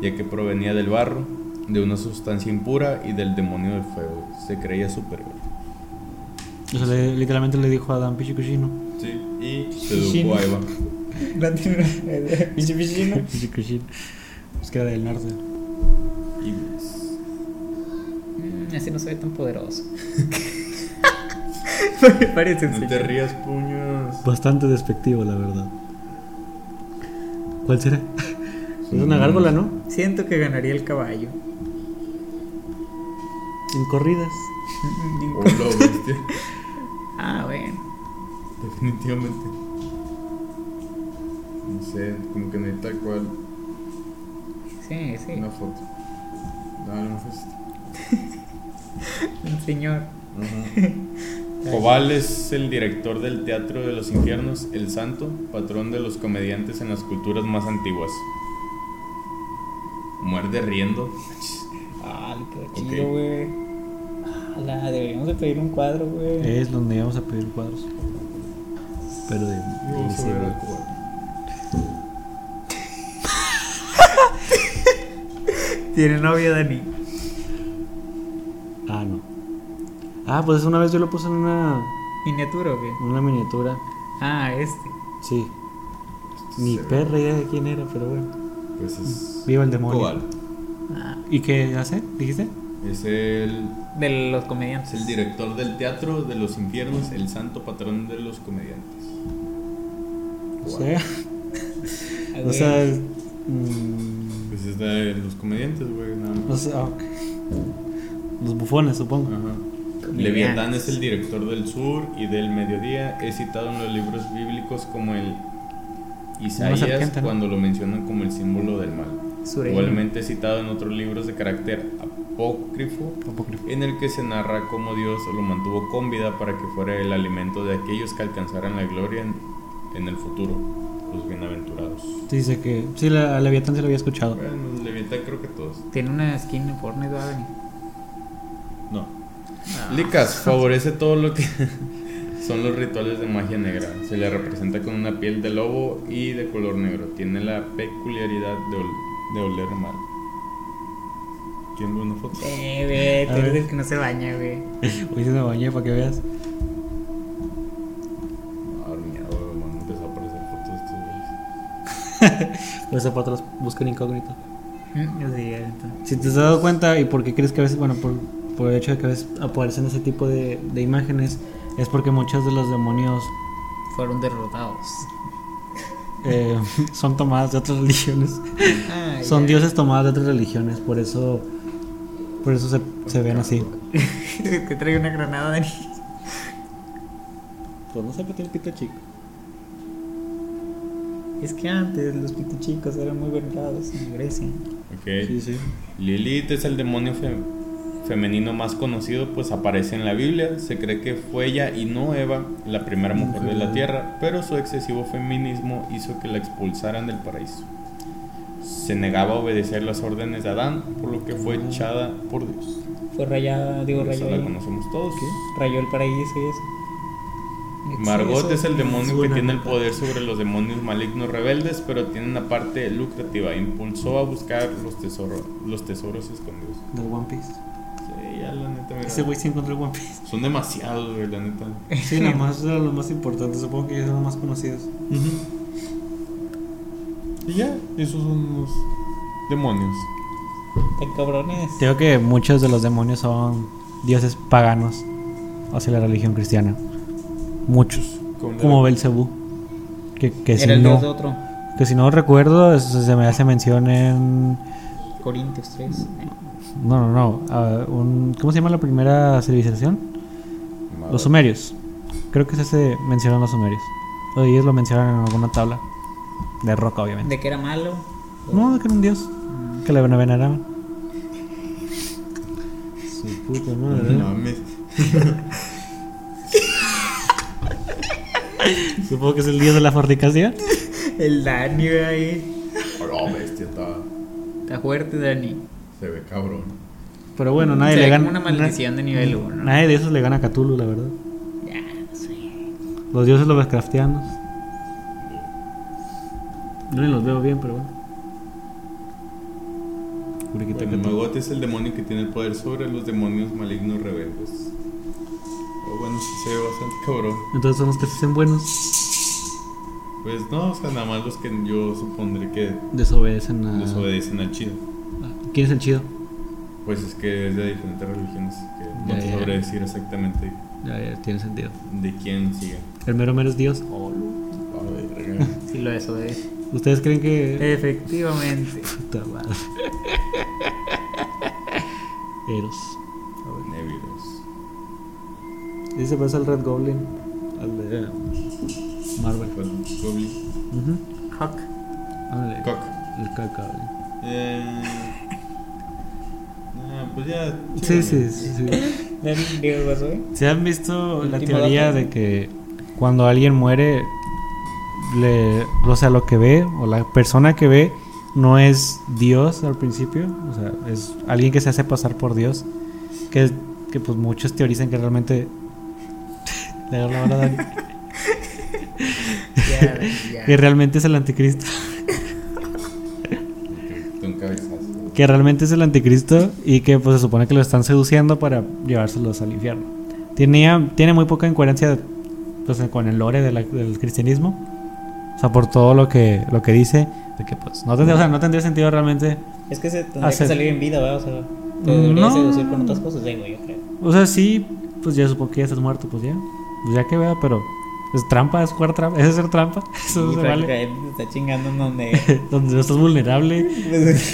D: ya que provenía del barro, de una sustancia impura y del demonio del fuego. Se creía superior.
C: O sea, le- literalmente le dijo a Adán Pichicuchino.
D: Sí, y sedujo a Eva. *laughs* *laughs*
B: Pichi pichino.
C: Pichicuchino. Es que era del norte.
D: Iblis.
B: ese no se ve tan poderoso. *laughs* *laughs* Parece un
D: No te rías, puños.
C: Bastante despectivo, la verdad. ¿Cuál será? Es una gárgola, ¿no?
B: Siento que ganaría el caballo.
C: En corridas.
D: Hola, bestia. *laughs*
B: ah, bueno.
D: Definitivamente. No sé, como que no hay tal cual
B: Sí, sí.
D: una foto. Dale una foto.
B: Un señor.
D: Ajá. *laughs* Jobal es el director del Teatro de los Infiernos, el santo, patrón de los comediantes en las culturas más antiguas. Muerde riendo. *laughs*
B: Ah,
D: Ok.
B: chido, güey. Ala, deberíamos de pedir un cuadro, güey.
C: Es donde íbamos a pedir cuadros. Pero de.
D: Vamos a
C: de-. *laughs*
B: Tiene novia, Dani.
C: Ah, no. Ah, pues una vez yo lo puse en una,
B: ¿Miniatura o qué?
C: en una miniatura.
B: Ah, este.
C: Sí. Ni
D: Se ve.
C: perra idea de quién era, pero bueno.
D: Pues es.
C: Viva el demonio.
B: Ah,
C: ¿Y qué hace? ¿Dijiste?
D: Es el,
B: de los
D: es
B: comediantes.
D: el director del Teatro de los Infiernos, el santo patrón de los comediantes. *laughs*
C: O sea, o sea, es- mm,
D: Pues es de los comediantes, güey, nada
C: o
D: más.
C: sea, ah, ok. los bufones, supongo.
D: Ajá. Leviatán es el director del sur y del mediodía. Es citado en los libros bíblicos como el Isaías cuando lo mencionan como el símbolo del mal.
B: Sureño.
D: Igualmente es citado en otros libros de carácter apócrifo
C: Apócrifo.
D: en el que se narra cómo Dios lo mantuvo con vida para que fuera el alimento de aquellos que alcanzaran la gloria en, en el futuro, los bienaventurados.
C: Sí, Dice que. Sí, la, a Leviatán se lo había escuchado.
D: Bueno, Leviatán creo que todos.
B: Tiene una skin en Fortnite.
D: No. Licas favorece todo lo que *laughs* son los rituales de magia negra. Se le representa con una piel de lobo y de color negro. Tiene la peculiaridad de, ol- de oler mal. ¿Quién ve una foto?
B: Eh, güey, tú
C: A
B: eres el que no se baña, güey. *laughs*
C: Hoy se me bañé para que veas.
D: Ah, miedo, man, empezó a aparecer fotos de estos güeyes.
C: Por eso para otros buscan incógnito.
B: Mm, sí, entonces.
C: Si te has dado cuenta y por qué crees que a veces, bueno, por, por el hecho de que a veces aparecen ese tipo de, de imágenes, es porque muchos de los demonios
B: Fueron derrotados.
C: eh, *laughs* son tomadas de otras religiones.
B: Ah,
C: son dioses tomadas de otras religiones, por eso, por eso se, se ven así. *laughs*
B: que trae una granada, Dani.
C: Pues no por qué el pito chico.
B: Es que antes los pituchicos eran muy venerados en Grecia.
D: Ok.
C: Sí, sí.
D: Lilith es el demonio fe- femenino más conocido, pues aparece en la Biblia. Se cree que fue ella y no Eva la primera mujer de la tierra, pero su excesivo feminismo hizo que la expulsaran del paraíso. Se negaba a obedecer las órdenes de Adán, por lo que fue echada por Dios.
B: Fue rayada, digo, rayó,
D: la conocemos todos.
B: rayó el paraíso y eso.
D: Margot es el demonio que tiene el poder sobre los demonios malignos rebeldes, pero tiene una parte lucrativa. Impulsó a buscar los tesoros, los tesoros escondidos.
C: Del One Piece.
D: Ya la neta, mira.
C: Ese güey sí encontró el One Piece.
D: Son demasiados, güey, la neta.
C: Sí, nada más eran los más importantes. Supongo que ellos son los más conocidos.
D: Y ya, esos son los demonios.
B: Tan cabrones.
C: Creo que muchos de los demonios son dioses paganos hacia la religión cristiana. Muchos. Como Belcebú. Que, que si
B: Era el
C: no,
B: dios de otro.
C: que si no recuerdo, se me hace mención en.
B: Corintios 3.
C: No, no, no. un- ¿Cómo se llama la primera civilización? Los sumerios. Creo que ese se mencionan los sumerios. O ellos lo mencionan en alguna tabla. De roca, obviamente.
B: ¿De que era malo?
C: No, que era un dios. Que le veneraban. Su puta madre.
D: No mames. *laughs*
C: Supongo que es el dios de la fornicación.
B: El Dani, güey. ahí.
D: Oh, bestia, está.
B: Está fuerte, Dani.
D: Se ve cabrón.
C: Pero bueno, nadie
B: Se
C: le gana.
B: como una maldición de nivel 1.
C: Nadie de esos le gana a Cthulhu, la verdad.
B: Ya, no sé.
C: Los dioses los craftianos. Yo ni los veo bien, pero bueno.
D: Bueno. Magot es el demonio que tiene el poder sobre los demonios malignos rebeldes. Oh, bueno, sí se ve bastante cabrón.
C: Entonces son los que se hacen buenos.
D: Pues no, o sea, nada más los que yo supondré que
C: Desobedecen a.
D: desobedecen al chido.
C: ¿Quién es el chido?
D: Pues es que es de diferentes religiones. Que no te sabré decir exactamente
C: Ya, ya, tiene sentido.
D: de quién sigue.
C: El mero mero es Dios.
D: A ver, *laughs*
B: Sí lo es, güey.
C: ¿Ustedes creen que.?
B: Efectivamente. *laughs*
C: Puta madre. Eros.
D: Neviros.
C: Y se parece al Red Goblin. Al de Marvel.
D: Goblin.
B: Hawk.
C: Ándale.
D: Cock.
C: El Cock Goblin.
D: Eh. Pues ya.
C: Sí, sí, sí. sí. *laughs*
B: ¿Qué pasó, güey?
C: ¿Se han visto la teoría
B: dato.
C: de que cuando alguien muere, le, o sea, lo que ve o la persona que ve no es Dios al principio? O sea, es alguien que se hace pasar por Dios. Que, que pues muchos teorizan que realmente... *laughs* Le la hora a Dani. *laughs* Que realmente es el anticristo. Que realmente es el anticristo y que pues se supone que lo están seduciendo para llevárselos al infierno. Tenía, tiene muy poca incoherencia pues, con el lore de la- del cristianismo. O sea, por todo lo que, lo que dice, de que pues no tendría, o sea, no tendría sentido realmente.
B: Es que se tendría
C: Hacer-
B: que salir en vida, ¿verdad? O sea, te debería
C: no.
B: seducir con otras cosas, digo yo creo.
C: O sea, sí, pues ya supongo que ya estás muerto, pues ya. Pues ya que vea, pero es trampa, es jugar trampa, es hacer trampa. *laughs* Eso
B: Y
C: se vale.
B: te está chingando donde... *laughs*
C: Donde no estás vulnerable. *laughs*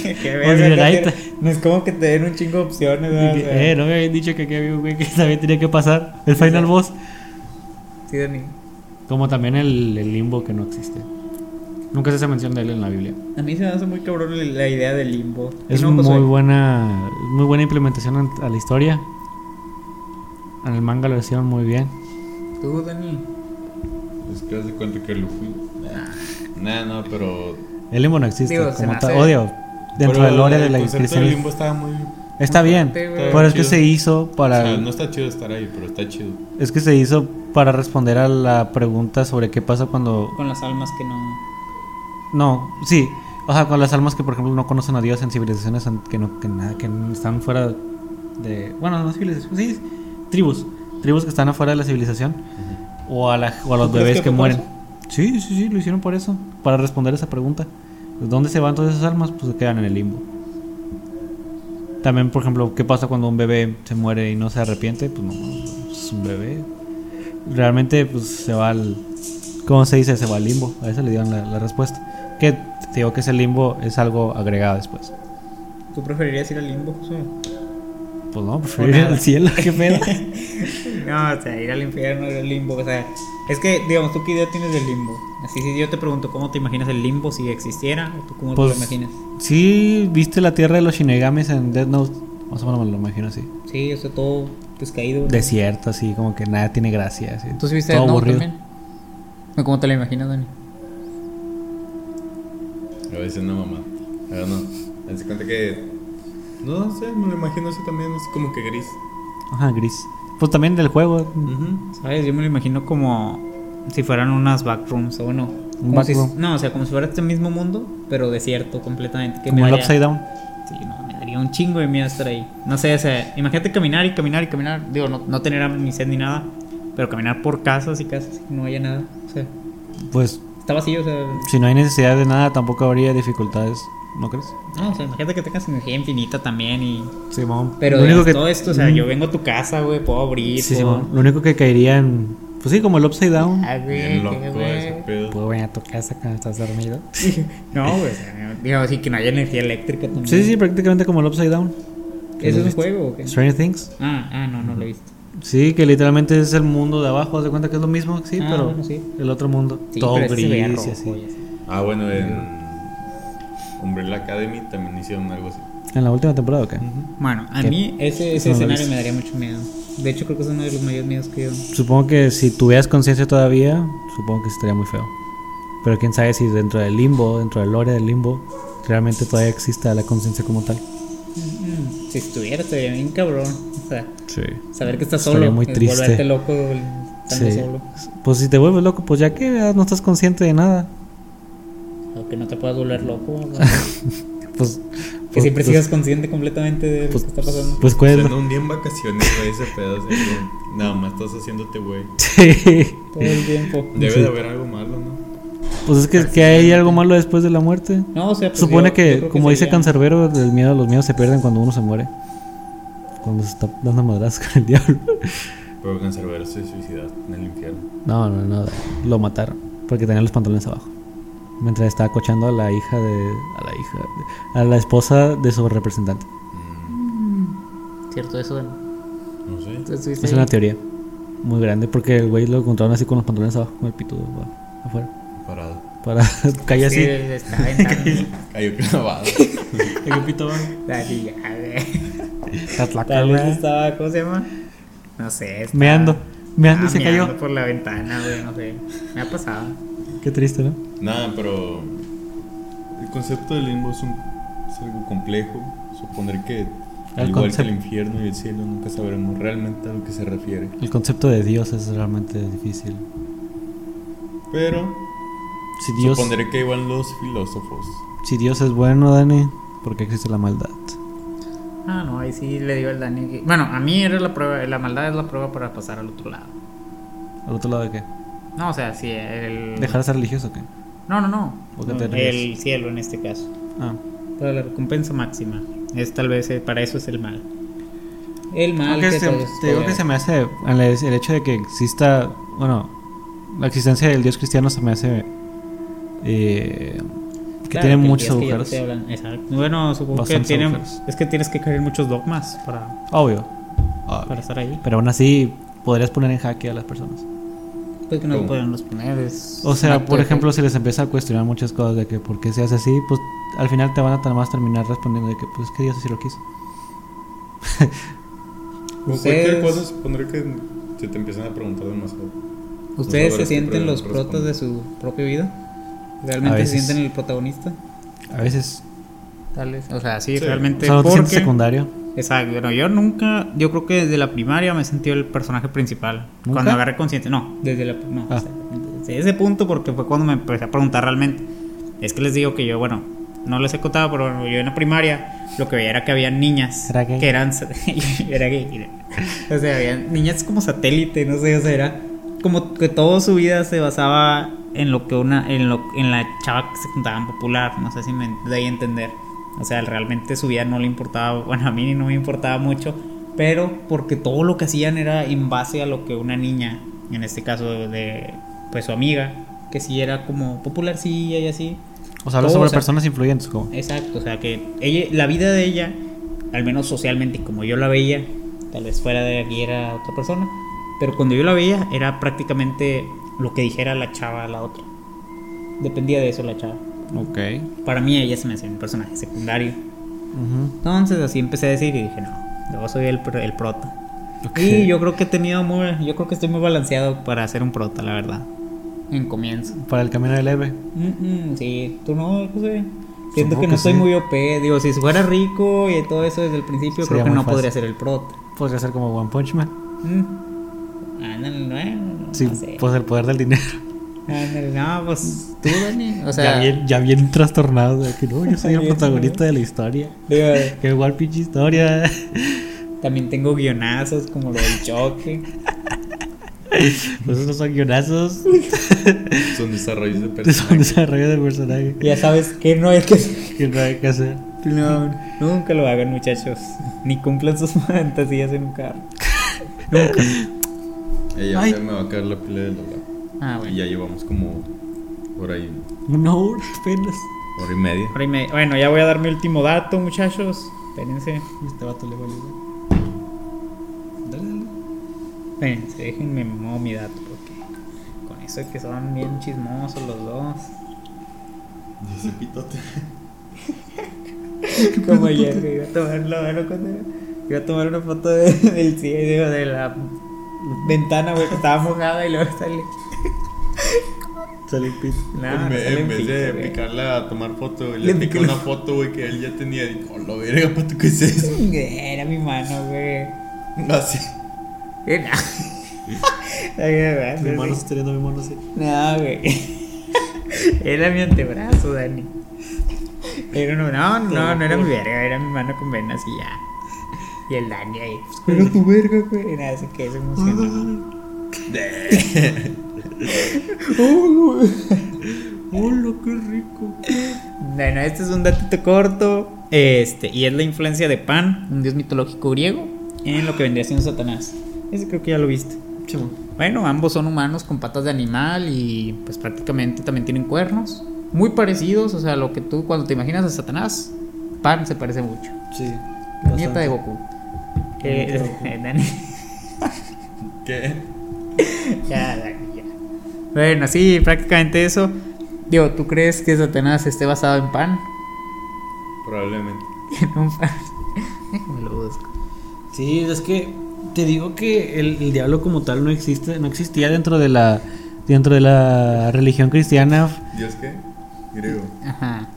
B: Que No es como que te den un chingo de opciones, ¿verdad? O sea,
C: Eh, no me habían dicho que aquí había un güey que también tenía que pasar. El final boss.
B: Sí, Dani.
C: Como también el, el limbo que no existe. Nunca se hace mención de él en la Biblia.
B: A mí se me hace muy cabrón la idea del limbo.
C: Es
B: No,
C: muy buena muy buena implementación a la historia. En el manga lo hicieron muy bien.
B: Tú, Dani.
D: Que haz de cuenta que lo fui. Nah, no, pero.
C: El limbo no existe.
B: Digo,
C: como
B: hace-
C: Odio. Dentro
D: pero
C: del lore
D: el
C: de la
D: del
C: cristianismo.
D: limbo estaba muy.
C: Está
B: Muy
C: bien.
B: fuerte.
C: Pero es que se hizo para.
D: O sea, no está chido estar ahí, pero está chido.
C: Es que se hizo para responder a la pregunta sobre qué pasa cuando.
B: Con las almas que no.
C: No, sí. O sea, con las almas que, por ejemplo, no conocen a Dios en civilizaciones que no, que nada, que están fuera de. Bueno, no civilizaciones, sí, tribus. Tribus que están afuera de la civilización. O a, la- o a los
B: ¿Tú crees
C: bebés
B: que
C: mueren. Sí, sí, sí, lo hicieron por eso. Para responder esa pregunta. ¿Dónde se van todas esas almas? Pues se quedan en el limbo. También, por ejemplo, ¿qué pasa cuando un bebé se muere y no se arrepiente? Pues no, es un bebé. Realmente, pues se va al. ¿Cómo se dice? Se va al limbo. A eso le dieron la, la respuesta. Que te digo que ese limbo es algo agregado después.
B: ¿Tú preferirías ir al limbo, Josué?
C: Pues no, prefiero ir
B: nada.
C: al cielo. ¿Qué pedo? *laughs*
B: No, o sea, ir al infierno, ir al limbo. O sea, es que, digamos, ¿tú qué idea tienes del limbo? Así, si yo te pregunto, ¿cómo te imaginas el limbo si existiera? ¿O tú cómo te
C: Pues-
B: lo imaginas?
C: sí, ¿viste la tierra de los Shinigamis en Dead Note? Más o menos me lo imagino así.
B: Sí, o sea, todo descaído.
C: Desierto, así, como que nada tiene gracia. Así.
B: ¿Tú sí viste
C: Todo
B: Death Note
C: aburrido.
B: también? ¿O ¿Cómo te lo imaginas, Dani?
D: A veces no, mamá. Pero no. Haz de cuenta que. No sé, me lo imagino así también, es como que gris.
C: Ajá, gris. Pues también del juego.
B: ¿Sabes? Yo me lo imagino como si fueran unas backrooms o bueno.
C: Un
B: como si-
C: backroom.
B: no, o sea, como si fuera este mismo mundo, pero desierto completamente. Que
C: Como
B: me
C: el
B: daría-
C: Upside Down.
B: Sí, no, me daría un chingo de miedo estar ahí. No sé, o sea, imagínate caminar y caminar y caminar. Digo, no, no tener ni sed ni nada, pero caminar por casas y casas y no haya nada. O sea,
C: Pues
B: está vacío, o sea.
C: si no hay necesidad de nada, tampoco habría dificultades. ¿No crees?
B: No, o sea, imagínate que tengas energía infinita también y.
C: Simón.
B: Pero
C: lo único que,
B: todo esto, o sea,
C: Mm,
B: yo vengo a tu casa, güey, puedo abrir.
C: Sí,
B: puedo-.
C: Lo único que caería en. Pues sí, como el Upside Down.
B: Ah, güey,
D: loco
B: güey.
D: ese pedo.
C: Puedo venir a tu casa cuando estás dormido. *laughs*
B: No, güey, o sea, digamos así que no haya energía eléctrica también.
C: Sí, sí, prácticamente como el Upside Down.
B: ¿Ese es
C: ¿Lo
B: un juego o qué?
C: Stranger Things.
B: Ah, ah, no, no lo he visto.
C: Sí, que literalmente es el mundo de abajo. Haz de cuenta que es lo mismo, sí,
B: Ah,
C: pero
B: bueno, sí.
C: el otro mundo.
B: Sí,
C: todo gris y así.
D: Ah, bueno, en. Umbrella Academy también hicieron algo así.
C: ¿En la última temporada o qué?
B: Bueno, a
C: ¿Qué?
B: mí ese, ese
C: No
B: escenario me daría mucho miedo. De hecho, creo que es uno de los mayores miedos que yo.
C: Supongo que si tuvieras conciencia todavía, supongo que estaría muy feo. Pero quién sabe si dentro del limbo, dentro del lore del limbo, realmente todavía exista la conciencia como tal.
B: Mm, Si estuviera, estaría bien cabrón. O sea,
C: Sí.
B: saber que estás
C: Estaría
B: solo.
C: muy
B: es
C: triste.
B: Volverte loco estando
C: Sí.
B: solo.
C: Pues si te vuelves loco, pues ya que no estás consciente de nada.
B: Aunque no te puedas volver loco. *laughs*
C: Pues.
B: que
C: pues-
B: siempre
C: pues-
B: sigas consciente completamente de
C: pues-
B: lo que está pasando.
C: Pues
D: O
C: cuál
D: sea,
C: es
D: no un día en vacaciones, güey, ese pedo. que Nada más estás haciéndote, güey. *laughs*
C: Sí.
B: Todo el tiempo.
D: Debe
C: Sí.
D: de haber algo malo, ¿no?
C: Pues es que, que hay algo malo después de la muerte.
B: No, o sea, pues
C: Supone
B: yo-
C: que,
B: yo
C: como dice Cancerbero, el miedo, los miedos se pierden cuando uno se muere. cuando se está dando madrazos con el *laughs* diablo.
D: Pero Cancerbero se suicidó en el infierno.
C: No, no, no. Lo mataron porque tenía los pantalones abajo. Mientras estaba cochando a la hija de. A la hija. de- a la esposa de su representante.
D: Mm,
B: ¿Cierto eso?
D: no sé.
B: ¿Tú estuviste
C: Es
B: ahí?
C: una teoría muy grande porque el güey lo encontraron así con los pantalones abajo, con el pito abajo, afuera.
D: Parado.
C: Para *laughs* caer
B: Sí,
C: así. *laughs*
B: aventando.
D: Cayó clavado. *laughs*
C: El pito abajo.
B: Dale, ya, estaba, ¿cómo se llama? No sé. estaba-
C: Meando. Meando y
B: Ah,
C: se
B: meando
C: cayó.
B: por la ventana, güey, no sé. Me ha pasado.
C: Qué triste, ¿no?
D: Nada, pero el concepto del limbo es, un, es algo complejo. Suponer que,
C: El
D: al igual que el infierno y el cielo, nunca sabremos realmente a lo que se refiere.
C: El concepto de Dios es realmente difícil.
D: Pero
C: Si Dios,
D: supondré que igual los filósofos.
C: si Dios es bueno, Dani, ¿por qué existe la maldad?
B: Ah, no, ahí sí le digo al Dani. que- Bueno, a mí era la prueba, la maldad es la prueba para pasar al otro lado.
C: ¿Al otro lado de qué?
B: No, o sea, sí, el.
C: ¿Dejar de ser religioso o qué?
B: No, no, no. El cielo en este caso.
C: Ah.
B: La recompensa máxima. Es tal vez eh, para eso es el mal. El mal
C: que
B: que
C: se, te digo que se me hace el, el hecho de que exista, bueno, la existencia del Dios cristiano se me hace eh, que
B: Claro,
C: tiene muchos
B: que yo
C: agujeros.
B: Bueno, supongo que tiene.
C: agujeros.
B: Es que tienes que caer en muchos dogmas para,
C: Obvio.
B: para estar ahí.
C: Pero aún así podrías poner en jaque a las personas.
B: Pues que no
D: ¿Cómo?
B: pueden los poner. Es
C: O sea, por ejemplo, si les empieza a cuestionar muchas cosas de que por qué se hace así, pues al final te van a más terminar respondiendo de que pues que Dios así lo quiso.
D: O
B: Ustedes-
D: cualquier cosa, supondré que se te empiezan a preguntar demasiado.
B: ¿Ustedes
D: No
B: se sienten los protas de su propia vida? ¿Realmente se sienten el protagonista?
C: A veces
B: Tal vez. O sea, sí,
D: Sí.
B: realmente.
C: solo te sientes
B: porque-
C: secundario.
B: Exacto, bueno, yo nunca, yo creo que desde la primaria me sentí el personaje principal.
C: ¿Nunca?
B: Cuando agarré conciencia, no, desde la, no,
C: Ah.
B: o sea, desde ese punto porque fue cuando me empecé a preguntar realmente. Es que les digo que yo, bueno, no les he contado, pero bueno, yo en la primaria lo que veía era que había niñas
C: Era
B: que eran, *laughs* era gay, o sea, había niñas como satélite, no sé, o sea, era como que toda su vida se basaba en lo que una, en lo, en la chava que se juntaban popular, no sé si me doy a entender. O sea, realmente su vida no le importaba, *laughs* bueno, a mí no me importaba mucho, pero porque todo lo que hacían era en base a lo que una niña, en este caso de, pues su amiga, que sí era como popularcilla y así.
C: O sea, habla sobre
B: o sea,
C: personas influyentes como.
B: Exacto, o sea que ella, la vida de ella, al menos socialmente, como yo la veía, tal vez fuera de aquí era otra persona, pero cuando yo la veía era prácticamente lo que dijera la chava a la otra. Dependía de eso la chava.
C: Ok.
B: Para mí ella se me hacía un personaje secundario. Entonces así empecé a decir y dije, no, yo soy el, pro- el prota.
C: Ok.
B: Y yo creo que he tenido muy, yo creo que estoy muy balanceado para ser un prota, la verdad. En comienzo.
C: Para el camino del héroe.
B: Mm, mm, sí, tú no, José. Siento
C: Supongo
B: que no
C: que
B: soy
C: sí.
B: muy OP. Digo, si fuera rico y todo eso desde el principio,
C: Sería
B: creo que no
C: fácil.
B: podría ser el prota.
C: Podría ser como One Punch Man.
B: Mm. Ándale, no, no,
C: Sí,
B: no sé.
C: pues el poder del dinero.
B: Ándale, no, pues tú, Dani. O sea,
C: ya, bien, ya bien trastornado de que no, yo soy el protagonista de la historia.
B: digo,
C: Qué igual pinche historia.
B: también tengo guionazos como lo del choque.
C: Pues esos no son guionazos.
D: Son desarrollos de
C: Son
D: personajes.
C: desarrollo del personaje.
B: Ya sabes que no hay que hacer.
C: Que no hay que hacer.
B: No, nunca lo hagan, muchachos. Ni cumplan sus fantasías en un carro. *laughs* Nunca.
D: Ella me va a caer la pila de Lola.
B: Ah,
D: Y
B: bueno.
D: ya llevamos como hora y,
C: Una hora apenas.
D: hora y media.
B: Ahora y me- Bueno, ya voy a dar mi último dato, muchachos. Espérense.
C: Este vato le vale. Dale, dale.
B: Espérense, déjenme mover mi dato porque con eso de que son bien chismosos los dos.
D: Dice pitote. *laughs*
B: Como ayer que iba a tomar la mano cuando era- iba a tomar una foto de- del cielo, de la ventana, güey, que estaba mojada y luego sale.
C: Sale.
B: No,
D: en
B: no
D: vez, en vez de
B: güey.
D: picarla a tomar foto, güey,
B: Le
D: le
B: picó
D: una foto, güey, que él ya tenía. Dijo, oh, la verga, pato, ¿qué es eso? *laughs*
B: Era mi mano, güey. *laughs*
D: Así.
B: Era. *laughs* Ay,
C: Mi mano
B: sí.
C: está teniendo mi mano así.
B: No, güey. Era mi antebrazo, Dani. Era uno, no, no, no era mi verga, era mi mano con venas y ya. Y el Dani ahí. Pues, era tu verga, güey. Y nada, se quedó se emocionó. *laughs*
C: ¡Hola, qué rico!
B: Bueno, este es un datito corto. Este, y es la influencia de Pan, un dios mitológico griego, en lo que vendría siendo Satanás. Ese creo que ya lo viste. Bueno, ambos son humanos con patas de animal y pues prácticamente también tienen cuernos. Muy parecidos, o sea, lo que tú cuando te imaginas a Satanás, Pan se parece mucho.
C: Sí.
B: La nieta de Goku. Eh. *laughs*
D: ¿Qué? *laughs*
B: ya. Bueno, sí, prácticamente eso. Digo, ¿tú crees que Satanás esté basado en pan?
D: Probablemente. *laughs*
B: En un pan. Déjame lo busco.
C: Sí, es que te digo que el, el diablo como tal no existe, no existía dentro de la dentro de la religión cristiana.
D: ¿Dios qué? Griego.
B: Ajá.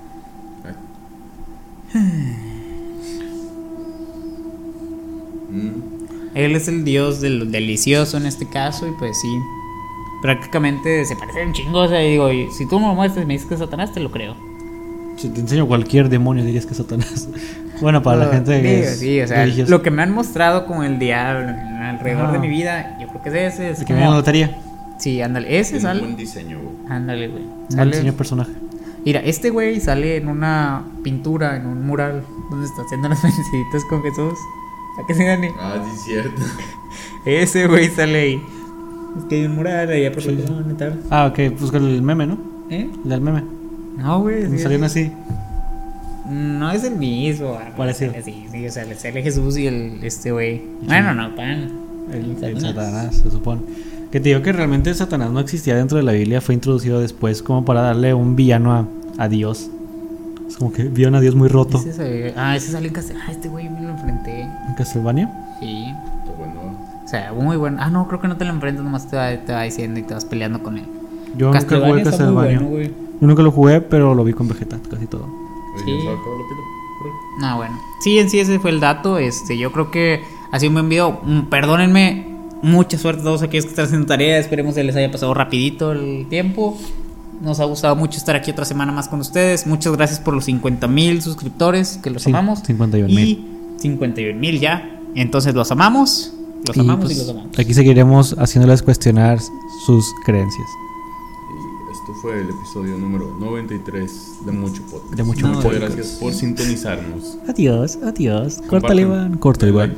D: Mm.
B: Él es el dios del delicioso en este caso y pues sí. Prácticamente se parece un chingo, o sea, y digo, y si tú me lo muestras y me dices que es Satanás, te lo creo.
C: Si te enseño cualquier demonio dirías que es Satanás. *laughs* Bueno, para la gente que
B: digo,
C: es
B: sí, o sea,
C: religiosa.
B: lo que me han mostrado con el diablo alrededor de mi vida, yo creo que es ese. Es
C: El que me
B: como-
C: notaría.
B: Sí, ándale, ese
D: un
B: sale.
D: buen diseño, güey.
B: Ándale, güey.
C: Un
B: Sale-
C: diseño de personaje.
B: Mira, este güey sale en una pintura, en un mural, donde está haciendo las *laughs* venciditas con Jesús. ¿A qué se Dani?
D: Ah, sí, cierto. *laughs*
B: Ese güey sale ahí. Es que hay un mural ahí a propósito y tal.
C: Ah, ok, pues con el meme, ¿no?
B: ¿Eh?
C: El del meme.
B: No, güey. Sí,
C: salieron así.
B: No es el mismo. ah,
C: Parecido.
B: sale así, sí, o sea, le sale Jesús y el este güey. Bueno, no, pan.
C: El, el
B: Satanás.
C: Satanás, se supone. Que te digo que realmente Satanás no existía dentro de la Biblia, fue introducido después como para darle un villano a, a Dios. Es como que vieron a Dios muy roto
B: Ese ah, ese sale en Castel. Ah, este güey me lo enfrenté.
C: en Castlevania.
B: Sea, muy bueno. Ah, no, creo que no te lo enfrentas, nomás te va, te va diciendo y te vas peleando con él.
C: Yo nunca jugué
B: Castlevania bueno, güey.
C: Yo nunca lo jugué, pero lo vi con Vegeta, casi todo.
B: Sí. Ah, bueno. Sí, en sí ese fue el dato. Este, yo creo que ha sido un buen video. Mm, Perdónenme. Mucha suerte a todos aquellos que están haciendo tarea. Esperemos que les haya pasado rapidito el tiempo. Nos ha gustado mucho estar aquí otra semana más con ustedes. Muchas gracias por los 50 mil suscriptores, que los
C: Sí,
B: amamos.
C: 51,000.
B: Y 51 mil ya. Entonces los amamos. Los
C: Y,
B: amamos
C: pues,
B: y los amamos.
C: Aquí seguiremos haciéndoles cuestionar sus creencias.
D: Y esto fue el episodio número 93 de Mucho Podcast.
C: De Mucho
D: Muchas
C: Podcast.
D: gracias por sintonizarnos.
C: Adiós, adiós. Córtale, Iván. Córtale, Iván.